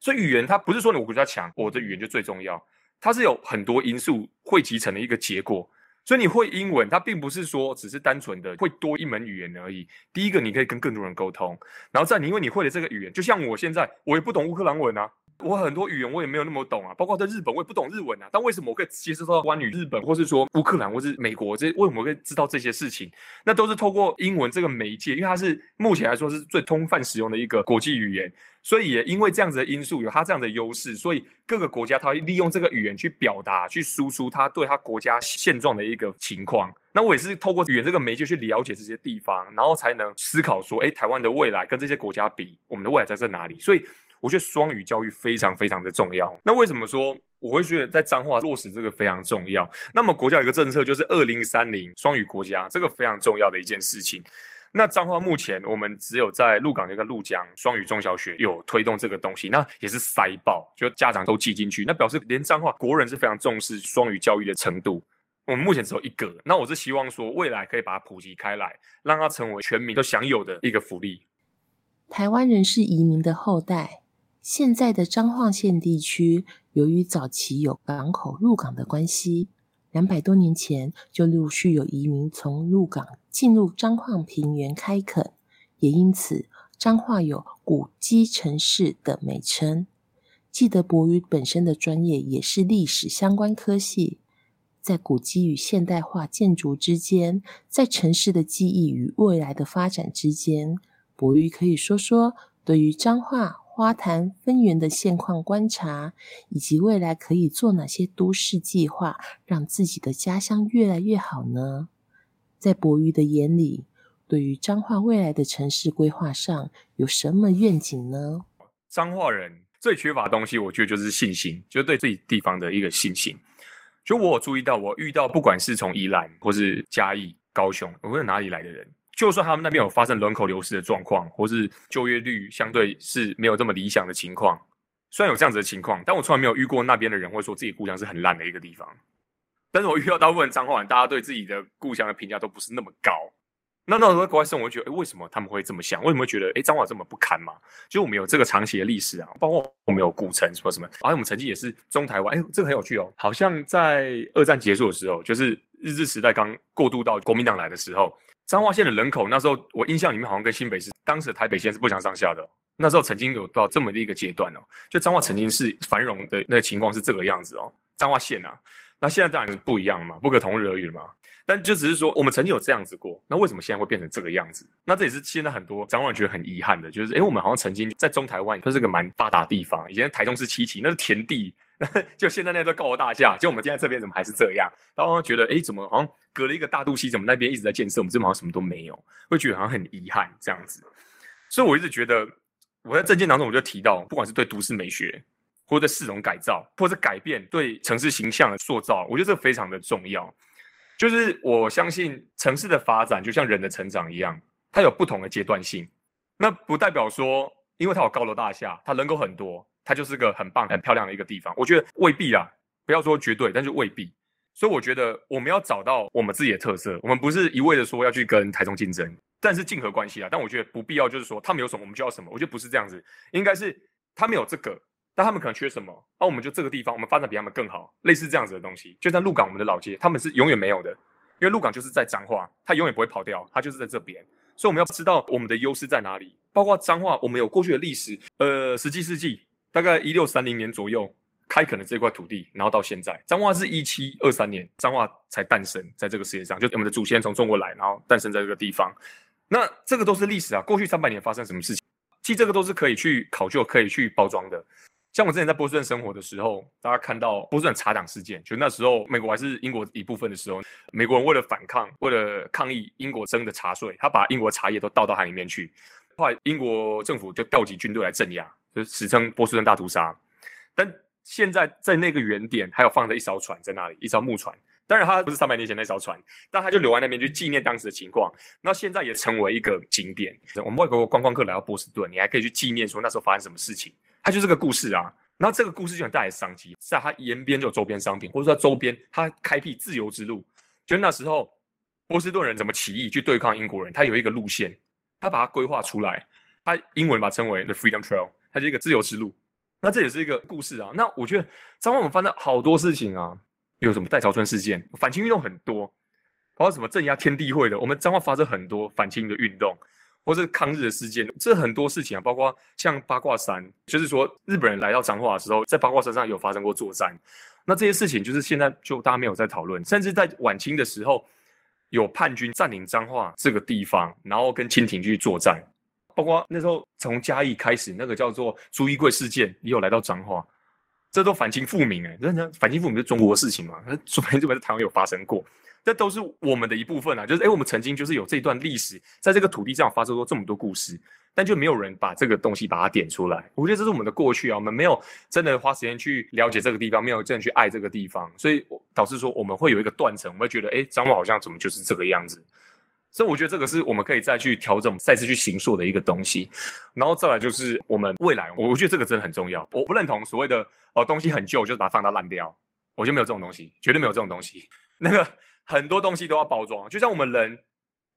所以语言它不是说你我国家强，我的语言就最重要，它是有很多因素汇集成的一个结果。所以你会英文，它并不是说只是单纯的会多一门语言而已。第一个，你可以跟更多人沟通，然后再你因为你会了这个语言，就像我现在我也不懂乌克兰文啊。我很多语言我也没有那么懂啊，包括在日本我也不懂日文啊。但为什么我可以接触到关于日本，或是说乌克兰，或是美国这？为什么会知道这些事情？那都是透过英文这个媒介，因为它是目前来说是最通泛使用的一个国际语言。所以也因为这样子的因素，有它这样的优势，所以各个国家它会利用这个语言去表达、去输出它对它国家现状的一个情况。那我也是透过语言这个媒介去了解这些地方，然后才能思考说：哎，台湾的未来跟这些国家比，我们的未来在在哪里？所以。我觉得双语教育非常非常的重要。那为什么说我会觉得在彰化落实这个非常重要？那么国家有一个政策，就是二零三零双语国家，这个非常重要的一件事情。那彰化目前我们只有在鹿港那个鹿江双语中小学有推动这个东西，那也是塞爆，就家长都挤进去，那表示连彰化国人是非常重视双语教育的程度。我们目前只有一个，那我是希望说未来可以把它普及开来，让它成为全民都享有的一个福利。台湾人是移民的后代。现在的彰化县地区，由于早期有港口入港的关系，两百多年前就陆续有移民从入港进入彰化平原开垦，也因此彰化有古迹城市的美称。记得博宇本身的专业也是历史相关科系，在古迹与现代化建筑之间，在城市的记忆与未来的发展之间，博宇可以说说对于彰化。花坛分园的现况观察，以及未来可以做哪些都市计划，让自己的家乡越来越好呢？在博鱼的眼里，对于彰化未来的城市规划上有什么愿景呢？彰化人最缺乏东西，我觉得就是信心，就是对自己地方的一个信心。就我有注意到，我遇到不管是从宜兰或是嘉义、高雄，无论哪里来的人。就算他们那边有发生人口流失的状况，或是就业率相对是没有这么理想的情况，虽然有这样子的情况，但我从来没有遇过那边的人会说自己故乡是很烂的一个地方。但是我遇到大部分彰化人，大家对自己的故乡的评价都不是那么高。那那时候在国外生活，我觉得，哎，为什么他们会这么想？为什么会觉得，哎，彰化这么不堪嘛？就我们有这个长期的历史啊，包括我们有古城什么什么，而且我们曾经也是中台湾，哎，这个很有趣哦。好像在二战结束的时候，就是日治时代刚过渡到国民党来的时候。彰化县的人口那时候，我印象里面好像跟新北市当时的台北县是不相上下的。那时候曾经有到这么的一个阶段哦，就彰化曾经是繁荣的那个情况是这个样子哦。彰化县啊，那现在当然是不一样嘛，不可同日而语嘛。但就只是说，我们曾经有这样子过，那为什么现在会变成这个样子？那这也是现在很多彰化人觉得很遗憾的，就是哎，我们好像曾经在中台湾，它是个蛮发达地方，以前台中是七期，那是田地。就现在那座高楼大厦，就我们现在这边怎么还是这样？然后觉得，哎，怎么好像隔了一个大肚溪，怎么那边一直在建设，我们这边好像什么都没有，会觉得好像很遗憾这样子。所以我一直觉得，我在证件当中我就提到，不管是对都市美学，或者市容改造，或者改变对城市形象的塑造，我觉得这非常的重要。就是我相信城市的发展就像人的成长一样，它有不同的阶段性。那不代表说，因为它有高楼大厦，它人口很多。它就是个很棒、很漂亮的一个地方，我觉得未必啊，不要说绝对，但是未必。所以我觉得我们要找到我们自己的特色，我们不是一味的说要去跟台中竞争，但是竞合关系啊。但我觉得不必要，就是说他们有什么我们就要什么，我觉得不是这样子，应该是他们有这个，但他们可能缺什么，那我们就这个地方我们发展比他们更好，类似这样子的东西。就像鹿港我们的老街，他们是永远没有的，因为鹿港就是在彰化，它永远不会跑掉，它就是在这边。所以我们要知道我们的优势在哪里，包括彰化，我们有过去的历史，呃，十七世纪。大概一六三零年左右开垦了这块土地，然后到现在，彰化是一七二三年彰化才诞生在这个世界上，就我们的祖先从中国来，然后诞生在这个地方。那这个都是历史啊，过去三百年发生什么事情，其实这个都是可以去考究、可以去包装的。像我之前在波士顿生活的时候，大家看到波士顿茶党事件，就那时候美国还是英国一部分的时候，美国人为了反抗，为了抗议英国征的茶税，他把英国茶叶都倒到海里面去。后来英国政府就调集军队来镇压，史称波士顿大屠杀。但现在在那个原点还有放着一艘船在那里，一艘木船。当然它不是三百年前那艘船，但它就留在那边去纪念当时的情况。那现在也成为一个景点。我们外国观光客来到波士顿，你还可以去纪念说那时候发生什么事情。它就是个故事啊。那这个故事就很带来商机，在它沿边就有周边商品，或者说周边它开辟自由之路。就那时候波士顿人怎么起义去对抗英国人，他有一个路线，他把它规划出来。他英文把它称为 The Freedom Trail，它是一个自由之路。那这也是一个故事啊。那我觉得张化我们翻了好多事情啊，有什么戴朝春事件，反清运动很多，包括什么镇压天地会的，我们彰化发生很多反清的运动，或是抗日的事件，这很多事情啊。包括像八卦山，就是说日本人来到彰化的时候，在八卦山上有发生过作战。那这些事情就是现在就大家没有在讨论，甚至在晚清的时候，有叛军占领彰化这个地方，然后跟清廷去作战。包括那时候从嘉义开始，那个叫做朱一贵事件，也有来到彰化，这都反清复明哎，真的反清复明是中国的事情嘛？那说明这边在台湾有发生过，这都是我们的一部分啊。就是哎，我们曾经就是有这段历史，在这个土地上发生过这么多故事，但就没有人把这个东西把它点出来。我觉得这是我们的过去啊，我们没有真的花时间去了解这个地方，没有真的去爱这个地方，所以导致说我们会有一个断层，我们会觉得哎，彰化好像怎么就是这个样子。所以我觉得这个是我们可以再去调整、再次去行塑的一个东西，然后再来就是我们未来，我我觉得这个真的很重要。我不认同所谓的哦东西很旧，就是把它放到烂掉，我就没有这种东西，绝对没有这种东西。那个很多东西都要包装，就像我们人，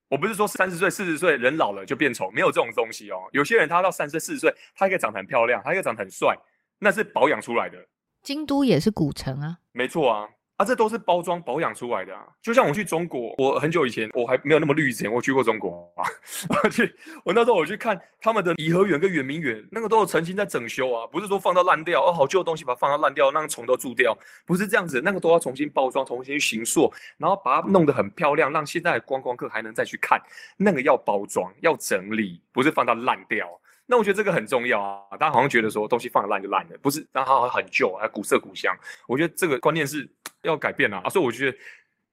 我不是说三十岁、四十岁人老了就变丑，没有这种东西哦。有些人他到三十岁、四十岁，他可以长得很漂亮，他可以长得很帅，那是保养出来的。京都也是古城啊，没错啊。啊，这都是包装保养出来的啊！就像我去中国，我很久以前我还没有那么绿之前，我去过中国啊。我去，我那时候我去看他们的颐和园跟圆明园，那个都有曾经在整修啊，不是说放到烂掉哦，好旧的东西把它放到烂掉，让虫都蛀掉，不是这样子，那个都要重新包装，重新形塑，然后把它弄得很漂亮，让现在的观光客还能再去看。那个要包装，要整理，不是放到烂掉。那我觉得这个很重要啊！大家好像觉得说东西放烂就烂了，不是？然后好像很旧，还古色古香。我觉得这个观念是要改变啊！所以我觉得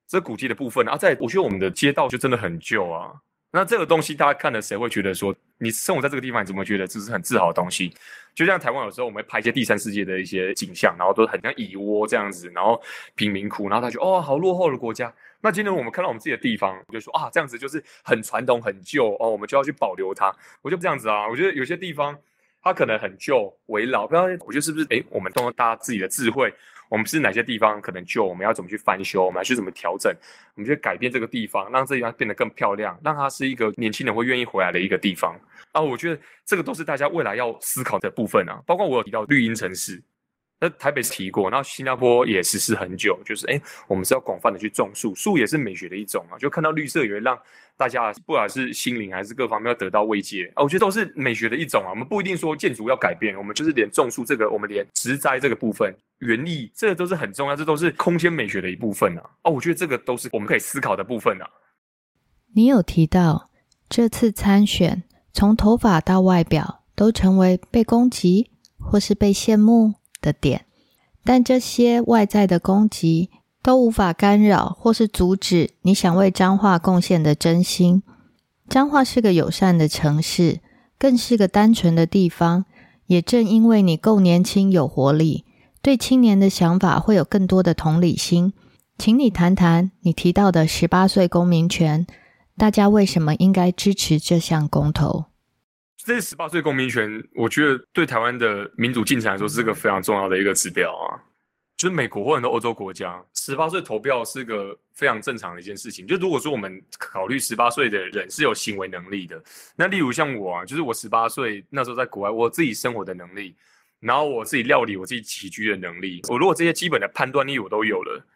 这古迹的部分啊，在我觉得我们的街道就真的很旧啊。那这个东西大家看了，谁会觉得说你生活在这个地方，你怎么觉得这是很自豪的东西？就像台湾有时候我们会拍一些第三世界的一些景象，然后都很像蚁窝这样子，然后贫民窟，然后他就哦，好落后的国家。那今天我们看到我们自己的地方，我就说啊，这样子就是很传统、很旧哦，我们就要去保留它。我就不这样子啊，我觉得有些地方它可能很旧、为老，不知道我觉得是不是？哎，我们动用大家自己的智慧。我们是哪些地方可能旧？我们要怎么去翻修？我们要去怎么调整？我们去改变这个地方，让这地方变得更漂亮，让它是一个年轻人会愿意回来的一个地方啊！我觉得这个都是大家未来要思考的部分啊。包括我有提到绿荫城市。那台北是提过，然后新加坡也实施很久，就是哎，我们是要广泛的去种树，树也是美学的一种啊，就看到绿色也会让大家不管是心灵还是各方面要得到慰藉啊，我觉得都是美学的一种啊。我们不一定说建筑要改变，我们就是连种树这个，我们连植栽这个部分，园艺这个都是很重要，这都是空间美学的一部分啊。哦，我觉得这个都是我们可以思考的部分啊。你有提到这次参选，从头发到外表都成为被攻击或是被羡慕。的点，但这些外在的攻击都无法干扰或是阻止你想为彰化贡献的真心。彰化是个友善的城市，更是个单纯的地方。也正因为你够年轻有活力，对青年的想法会有更多的同理心。请你谈谈你提到的十八岁公民权，大家为什么应该支持这项公投？这十八岁公民权，我觉得对台湾的民主进程来说是个非常重要的一个指标啊。就是美国或很多欧洲国家，十八岁投票是个非常正常的一件事情。就如果说我们考虑十八岁的人是有行为能力的，那例如像我啊，就是我十八岁那时候在国外，我自己生活的能力，然后我自己料理我自己起居的能力，我如果这些基本的判断力我都有了，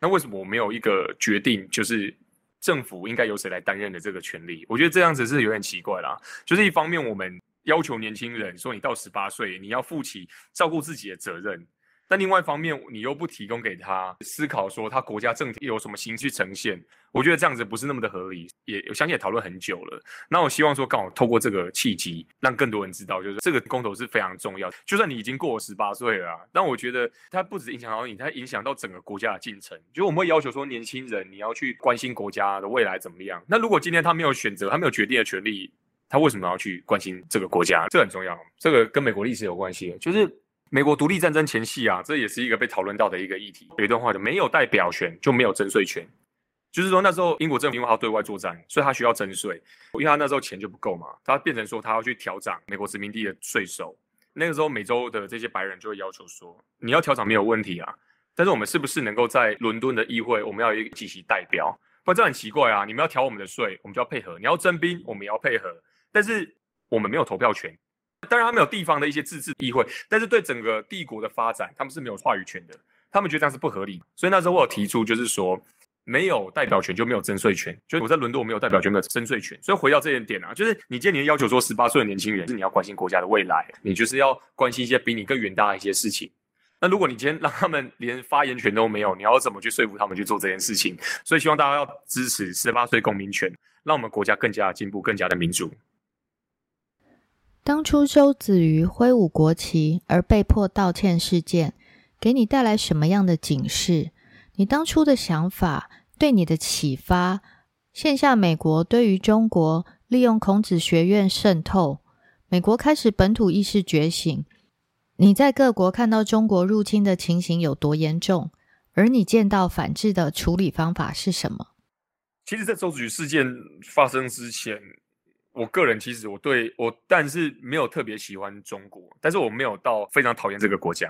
那为什么我没有一个决定，就是？政府应该由谁来担任的这个权利？我觉得这样子是有点奇怪啦。就是一方面，我们要求年轻人说，你到十八岁，你要负起照顾自己的责任。但另外一方面，你又不提供给他思考，说他国家政体有什么形式呈现，我觉得这样子不是那么的合理。也我相信也讨论很久了。那我希望说，刚好透过这个契机，让更多人知道，就是这个公投是非常重要。就算你已经过了十八岁了，但我觉得它不止影响到你，它影响到整个国家的进程。就我们会要求说，年轻人你要去关心国家的未来怎么样。那如果今天他没有选择，他没有决定的权利，他为什么要去关心这个国家？这很重要。这个跟美国历史有关系，就是。美国独立战争前夕啊，这也是一个被讨论到的一个议题。有一段话就没有代表权就没有征税权，就是说那时候英国政府因为要对外作战，所以他需要征税，因为他那时候钱就不够嘛，他变成说他要去调涨美国殖民地的税收。那个时候美洲的这些白人就会要求说，你要调涨没有问题啊，但是我们是不是能够在伦敦的议会，我们要有一个几席代表？不然这很奇怪啊，你们要调我们的税，我们就要配合；你要征兵，我们也要配合，但是我们没有投票权。当然，他们有地方的一些自治议会，但是对整个帝国的发展，他们是没有话语权的。他们觉得这样是不合理，所以那时候我有提出，就是说没有代表权就没有征税权。就是我在伦敦我没有代表权，没有征税权。所以回到这一点啊，就是你今天你要求说，十八岁的年轻人是你要关心国家的未来，你就是要关心一些比你更远大的一些事情。那如果你今天让他们连发言权都没有，你要怎么去说服他们去做这件事情？所以希望大家要支持十八岁公民权，让我们国家更加的进步，更加的民主。当初周子瑜挥舞国旗而被迫道歉事件，给你带来什么样的警示？你当初的想法对你的启发？线下美国对于中国利用孔子学院渗透，美国开始本土意识觉醒。你在各国看到中国入侵的情形有多严重？而你见到反制的处理方法是什么？其实，在周子瑜事件发生之前。我个人其实我对我，但是没有特别喜欢中国，但是我没有到非常讨厌这个国家，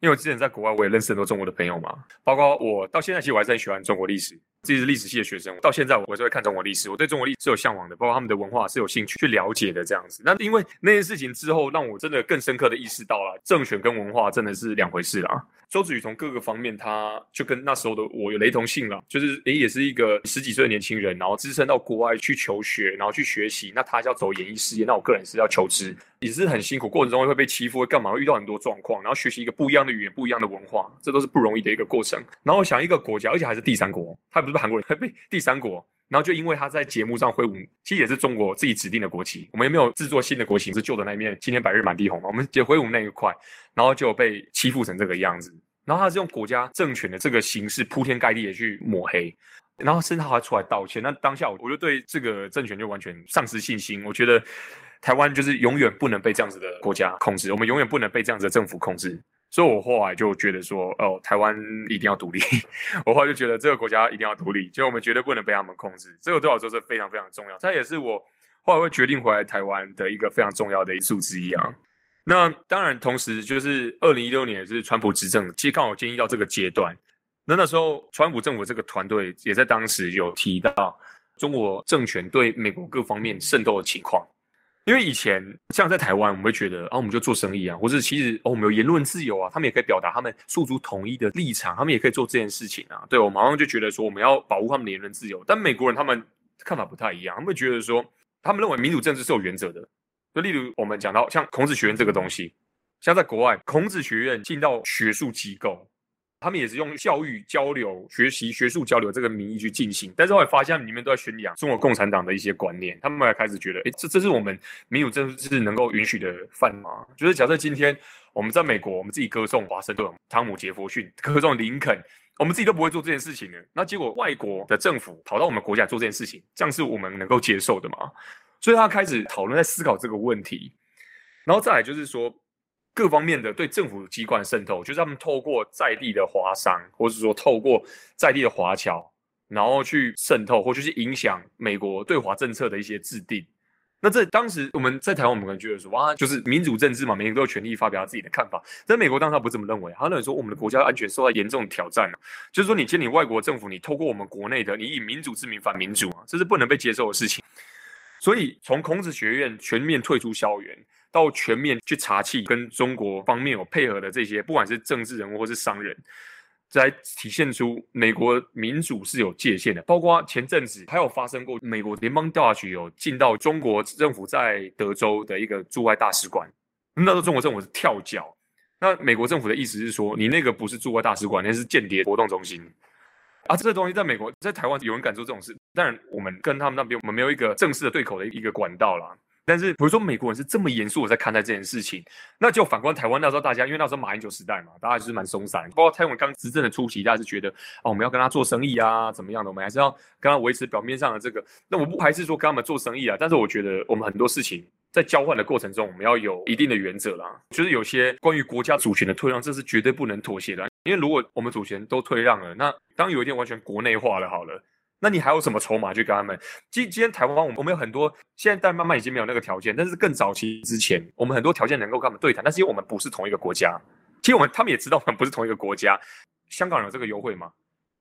因为我之前在国外我也认识很多中国的朋友嘛，包括我到现在其实我还是很喜欢中国历史。自己是历史系的学生，到现在我是会看中国历史。我对中国历史是有向往的，包括他们的文化是有兴趣去了解的这样子。那因为那件事情之后，让我真的更深刻的意识到了政权跟文化真的是两回事啦。周子瑜从各个方面，他就跟那时候的我有雷同性了，就是诶，也是一个十几岁的年轻人，然后支撑到国外去求学，然后去学习。那他要走演艺事业，那我个人是要求职，也是很辛苦，过程中会被欺负，会干嘛？会遇到很多状况，然后学习一个不一样的语言，不一样的文化，这都是不容易的一个过程。然后想一个国家，而且还是第三国，他不是韩国人，被。第三国，然后就因为他在节目上挥舞，其实也是中国自己指定的国旗。我们也没有制作新的国旗，是旧的那一面，今天白日满地红嘛。我们也挥舞那一块，然后就被欺负成这个样子。然后他是用国家政权的这个形式铺天盖地的去抹黑，然后甚至还出来道歉。那当下我就对这个政权就完全丧失信心。我觉得台湾就是永远不能被这样子的国家控制，我们永远不能被这样子的政府控制。所以，我后来就觉得说，哦，台湾一定要独立。我后来就觉得这个国家一定要独立，就我们绝对不能被他们控制。这个对我来说是非常非常重要。它也是我后来会决定回来台湾的一个非常重要的因素之一啊。那当然，同时就是二零一六年也是川普执政，其实刚好经历到这个阶段。那那时候，川普政府这个团队也在当时有提到中国政权对美国各方面渗透的情况。因为以前像在台湾，我们会觉得啊，我们就做生意啊，或者其实哦，我们有言论自由啊，他们也可以表达他们诉诸统一的立场，他们也可以做这件事情啊。对我马上就觉得说，我们要保护他们的言论自由。但美国人他们看法不太一样，他们觉得说，他们认为民主政治是有原则的。就例如我们讲到像孔子学院这个东西，像在国外，孔子学院进到学术机构。他们也是用教育交流、学习、学术交流这个名义去进行，但是后来发现里面都在宣扬中国共产党的一些观念，他们还开始觉得，哎，这这是我们民主政治能够允许的范吗？就是假设今天我们在美国，我们自己歌颂华盛顿、汤姆·杰弗逊，歌颂林肯，我们自己都不会做这件事情的，那结果外国的政府跑到我们国家做这件事情，这样是我们能够接受的吗？所以他开始讨论，在思考这个问题，然后再来就是说。各方面的对政府机关渗透，就是他们透过在地的华商，或者说透过在地的华侨，然后去渗透，或者是影响美国对华政策的一些制定。那这当时我们在台湾，我们可能觉得说，哇，就是民主政治嘛，每个人都有权利发表自己的看法。但美国当时他不这么认为，他认为说，我们的国家安全受到严重挑战了。就是说，你见你外国政府，你透过我们国内的，你以民主之名反民主啊，这是不能被接受的事情。所以，从孔子学院全面退出校园。到全面去查气，跟中国方面有配合的这些，不管是政治人物或是商人，在体现出美国民主是有界限的。包括前阵子还有发生过，美国联邦调查局有进到中国政府在德州的一个驻外大使馆，那时候中国政府是跳脚，那美国政府的意思是说，你那个不是驻外大使馆，那是间谍活动中心。啊，这个东西在美国，在台湾有人敢做这种事？当然，我们跟他们那边我们没有一个正式的对口的一个管道啦。但是，比如说美国人是这么严肃的在看待这件事情，那就反观台湾那时候，大家因为那时候马英九时代嘛，大家就是蛮松散。包括台湾刚执政的初期，大家是觉得哦，我们要跟他做生意啊，怎么样的？我们还是要跟他维持表面上的这个。那我不排斥说跟他们做生意啊，但是我觉得我们很多事情在交换的过程中，我们要有一定的原则啦。就是有些关于国家主权的退让，这是绝对不能妥协的。因为如果我们主权都退让了，那当有一天完全国内化了，好了。那你还有什么筹码去跟他们？今今天台湾，我们我们有很多，现在但慢慢已经没有那个条件。但是更早期之前，我们很多条件能够跟他们对谈。但是因为我们不是同一个国家，其实我们他们也知道我们不是同一个国家。香港人有这个优惠吗？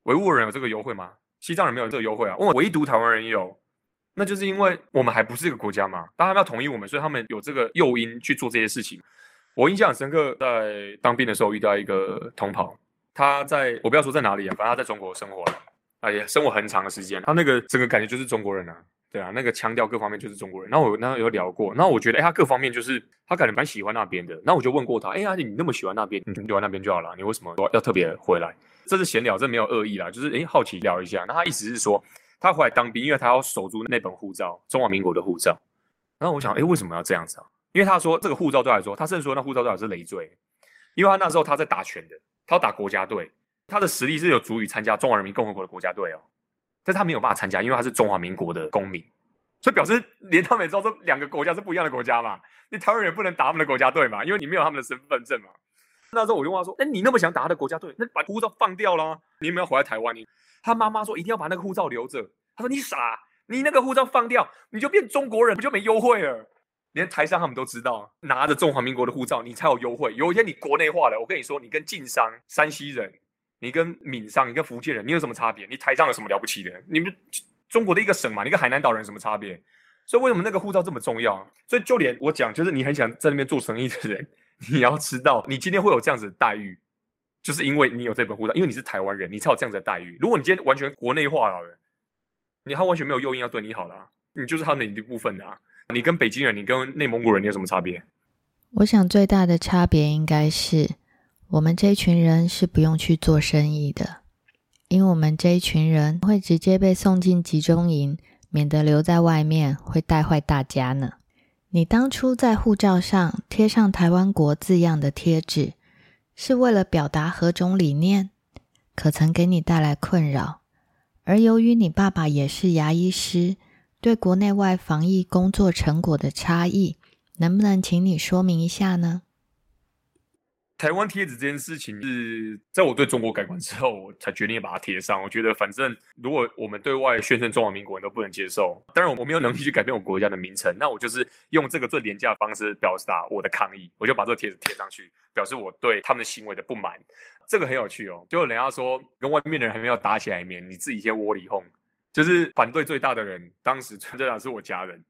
维吾尔人有这个优惠吗？西藏人没有这个优惠啊？我唯独台湾人有，那就是因为我们还不是一个国家嘛。当他们要同意我们，所以他们有这个诱因去做这些事情。我印象很深刻，在当兵的时候遇到一个同袍，他在我不要说在哪里啊，反正他在中国生活了。哎呀，生活很长的时间，他那个整个感觉就是中国人啊，对啊，那个腔调各方面就是中国人。然后我那有聊过，然后我觉得，哎，他各方面就是他感觉蛮喜欢那边的。那我就问过他，哎呀，你那么喜欢那边，你留在那边就好了，你为什么要特别回来？这是闲聊，这没有恶意啦，就是哎好奇聊一下。那他意思是说，他回来当兵，因为他要守住那本护照，中华民国的护照。然后我想，哎，为什么要这样子啊？因为他说这个护照对来说，他甚至说那护照对来说是累赘，因为他那时候他在打拳的，他要打国家队。他的实力是有足以参加中华人民共和国的国家队哦，但是他没有办法参加，因为他是中华民国的公民，所以表示连他们也知道这两个国家是不一样的国家嘛。你台湾人也不能打他们的国家队嘛，因为你没有他们的身份证嘛。那时候我就问他说：“那你那么想打他的国家队，那把护照放掉了，你有没有回来台湾？”你他妈妈说：“一定要把那个护照留着。”他说：“你傻，你那个护照放掉，你就变中国人，不就没优惠了？连台商他们都知道，拿着中华民国的护照，你才有优惠。有一天你国内化了，我跟你说，你跟晋商、山西人。”你跟闽商，你跟福建人，你有什么差别？你台上有什么了不起的？你们中国的一个省嘛，你跟海南岛人什么差别？所以为什么那个护照这么重要？所以就连我讲，就是你很想在那边做生意的人，你要知道，你今天会有这样子的待遇，就是因为你有这本护照，因为你是台湾人，你才有这样子的待遇。如果你今天完全国内化了，你他完全没有诱因要对你好了，你就是他的一部分的啊。你跟北京人，你跟内蒙古人，你有什么差别？我想最大的差别应该是。我们这一群人是不用去做生意的，因为我们这一群人会直接被送进集中营，免得留在外面会带坏大家呢。你当初在护照上贴上台湾国字样的贴纸，是为了表达何种理念？可曾给你带来困扰？而由于你爸爸也是牙医师，对国内外防疫工作成果的差异，能不能请你说明一下呢？台湾贴纸这件事情是在我对中国改观之后，我才决定把它贴上。我觉得反正如果我们对外宣称中华民国人都不能接受，当然我没有能力去改变我国家的名称，那我就是用这个最廉价的方式表达我的抗议，我就把这个贴纸贴上去，表示我对他们的行为的不满。这个很有趣哦，就人家说跟外面的人还没有打起来一面，你自己先窝里哄，就是反对最大的人，当时真的是我家人。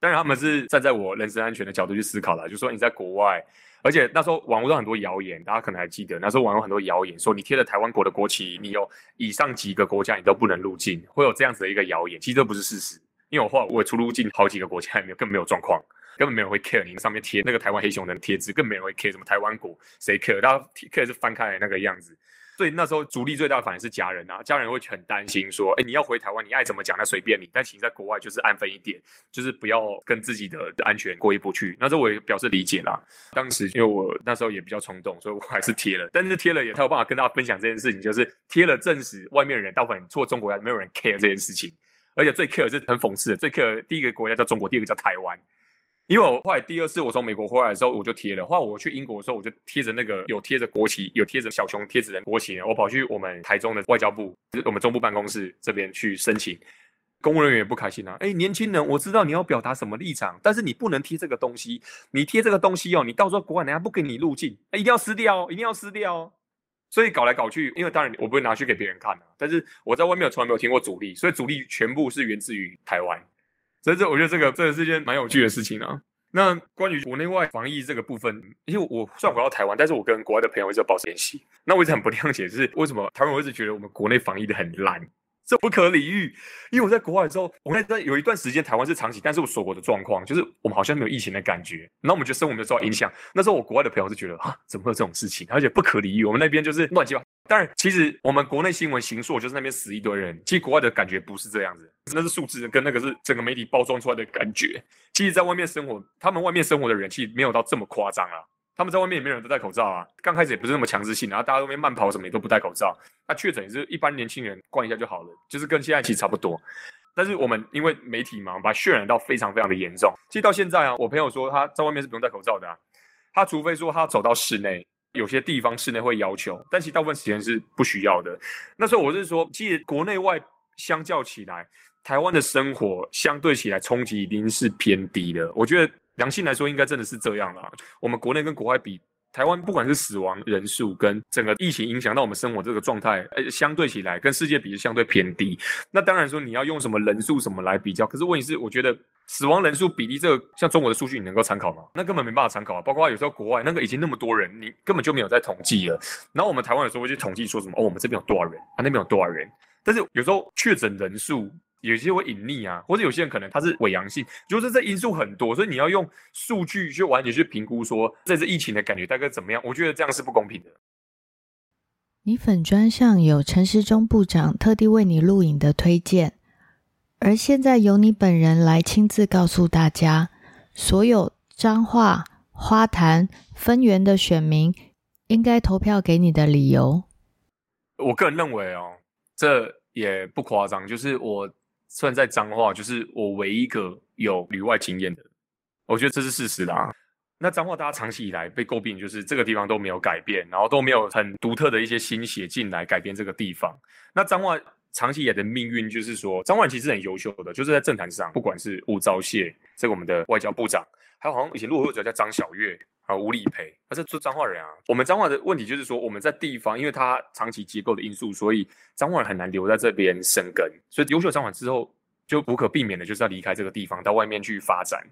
当然他们是站在我人身安全的角度去思考的，就说你在国外。而且那时候网络上很多谣言，大家可能还记得，那时候网络很多谣言说你贴了台湾国的国旗，你有以上几个国家你都不能入境，会有这样子的一个谣言。其实这不是事实，因为我后来我出入境好几个国家，也没有更没有状况，根本没有人会 care 你上面贴那个台湾黑熊的贴纸，更没有人会 care 什么台湾国，谁 care？大家 care 是翻开来那个样子。所以那时候阻力最大的反而是家人啊，家人会很担心说，哎，你要回台湾，你爱怎么讲那随便你，但请在国外就是安分一点，就是不要跟自己的安全过意不去。那时候我也表示理解啦。当时因为我那时候也比较冲动，所以我还是贴了。但是贴了也才有办法跟大家分享这件事情，就是贴了证实外面的人大部分除了中国，没有人 care 这件事情。而且最 care 是很讽刺的，最 care 第一个国家叫中国，第二个叫台湾。因为我后来第二次我从美国回来的时候，我就贴了。后来我去英国的时候，我就贴着那个有贴着国旗、有贴着小熊贴纸的国旗。我跑去我们台中的外交部，我们中部办公室这边去申请。公务人员也不开心啊！哎，年轻人，我知道你要表达什么立场，但是你不能贴这个东西。你贴这个东西哦，你到时候国外人家不给你入境，一定要撕掉哦，一定要撕掉哦。所以搞来搞去，因为当然我不会拿去给别人看啊。但是我在外面从来没有听过阻力，所以阻力全部是源自于台湾。所以这我觉得这个这个是件蛮有趣的事情啊。那关于国内外防疫这个部分，因为我虽然回到台湾，但是我跟国外的朋友一直保持联系。那我一直很不谅解，就是为什么台湾我一直觉得我们国内防疫的很烂，这不可理喻。因为我在国外的时候，我那在有一段时间台湾是长期，但是我锁国的状况，就是我们好像没有疫情的感觉，然后我们觉得生活没有受到影响。那时候我国外的朋友是觉得啊，怎么会有这种事情？而且不可理喻。我们那边就是乱七八。当然，其实我们国内新闻行数就是那边死一堆人，其实国外的感觉不是这样子，那是数字跟那个是整个媒体包装出来的感觉。其实，在外面生活，他们外面生活的人其实没有到这么夸张啊。他们在外面也没有人都戴口罩啊，刚开始也不是那么强制性，然后大家都边慢跑什么也都不戴口罩。那确诊也是一般年轻人灌一下就好了，就是跟现在其实差不多。但是我们因为媒体嘛，把渲染到非常非常的严重。其实到现在啊，我朋友说他在外面是不用戴口罩的，他除非说他走到室内，有些地方室内会要求，但其实大部分时间是不需要的。那时候我是说，其实国内外相较起来，台湾的生活相对起来冲击一定是偏低的。我觉得。良性来说，应该真的是这样啦。我们国内跟国外比，台湾不管是死亡人数跟整个疫情影响到我们生活这个状态，呃，相对起来跟世界比是相对偏低。那当然说你要用什么人数什么来比较，可是问题是，我觉得死亡人数比例这个，像中国的数据你能够参考吗？那根本没办法参考啊。包括有时候国外那个已经那么多人，你根本就没有在统计了。然后我们台湾有时候会去统计说什么，哦，我们这边有多少人啊，那边有多少人？但是有时候确诊人数。有些会隐匿啊，或者有些人可能他是伪阳性，就是这因素很多，所以你要用数据去完全去评估说这次疫情的感觉大概怎么样？我觉得这样是不公平的。你粉砖上有陈时中部长特地为你录影的推荐，而现在由你本人来亲自告诉大家，所有彰化花坛分园的选民应该投票给你的理由。我个人认为哦，这也不夸张，就是我。算在脏话，就是我唯一一个有旅外经验的，我觉得这是事实啦。那脏话大家长期以来被诟病，就是这个地方都没有改变，然后都没有很独特的一些心血进来改变这个地方。那脏话长期以来的命运，就是说脏话其实很优秀的，就是在政坛上，不管是吴钊燮，这个我们的外交部长，还有好像以前陆委者叫张小月。啊，吴理培，他是做彰化人啊。我们彰化的问题就是说，我们在地方，因为他长期结构的因素，所以彰化人很难留在这边生根。所以优秀脏话之后，就无可避免的就是要离开这个地方，到外面去发展。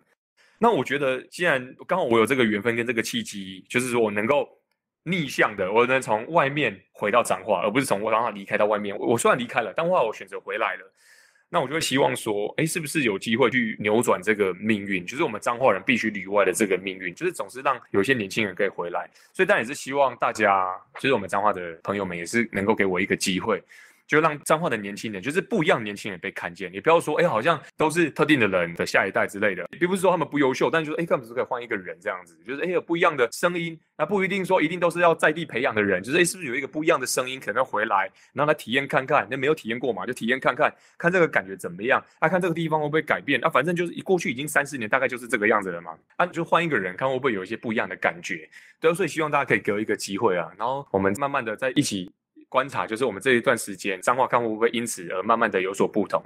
那我觉得，既然刚好我有这个缘分跟这个契机，就是说我能够逆向的，我能从外面回到彰化，而不是从我脏话离开到外面。我虽然离开了，但后来我选择回来了。那我就会希望说，哎，是不是有机会去扭转这个命运？就是我们彰化人必须里外的这个命运，就是总是让有些年轻人可以回来。所以，当然也是希望大家，就是我们彰化的朋友们，也是能够给我一个机会。就让彰化的年轻人，就是不一样年轻人被看见。你不要说，哎，好像都是特定的人的下一代之类的，并不是说他们不优秀，但就是，哎，根本是可以换一个人这样子，就是哎有不一样的声音，那不一定说一定都是要在地培养的人，就是哎是不是有一个不一样的声音可能回来，让他体验看看，那没有体验过嘛，就体验看看，看这个感觉怎么样？啊，看这个地方会不会改变？啊，反正就是过去已经三四年，大概就是这个样子了嘛。啊，就换一个人，看会不会有一些不一样的感觉？对，所以希望大家可以给我一个机会啊，然后我们慢慢的在一起。观察就是我们这一段时间彰化看会不会因此而慢慢的有所不同，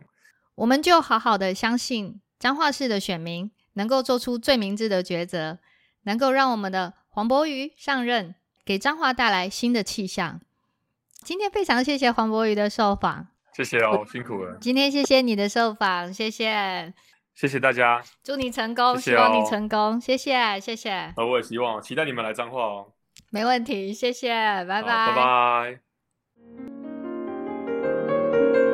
我们就好好的相信彰化市的选民能够做出最明智的抉择，能够让我们的黄博瑜上任，给彰化带来新的气象。今天非常谢谢黄博瑜的受访，谢谢哦，辛苦了。今天谢谢你的受访，谢谢，谢谢大家，祝你成功，希望你成功，谢谢，谢谢。呃，我也希望，期待你们来彰化哦。没问题，谢谢，拜拜，拜拜。thank you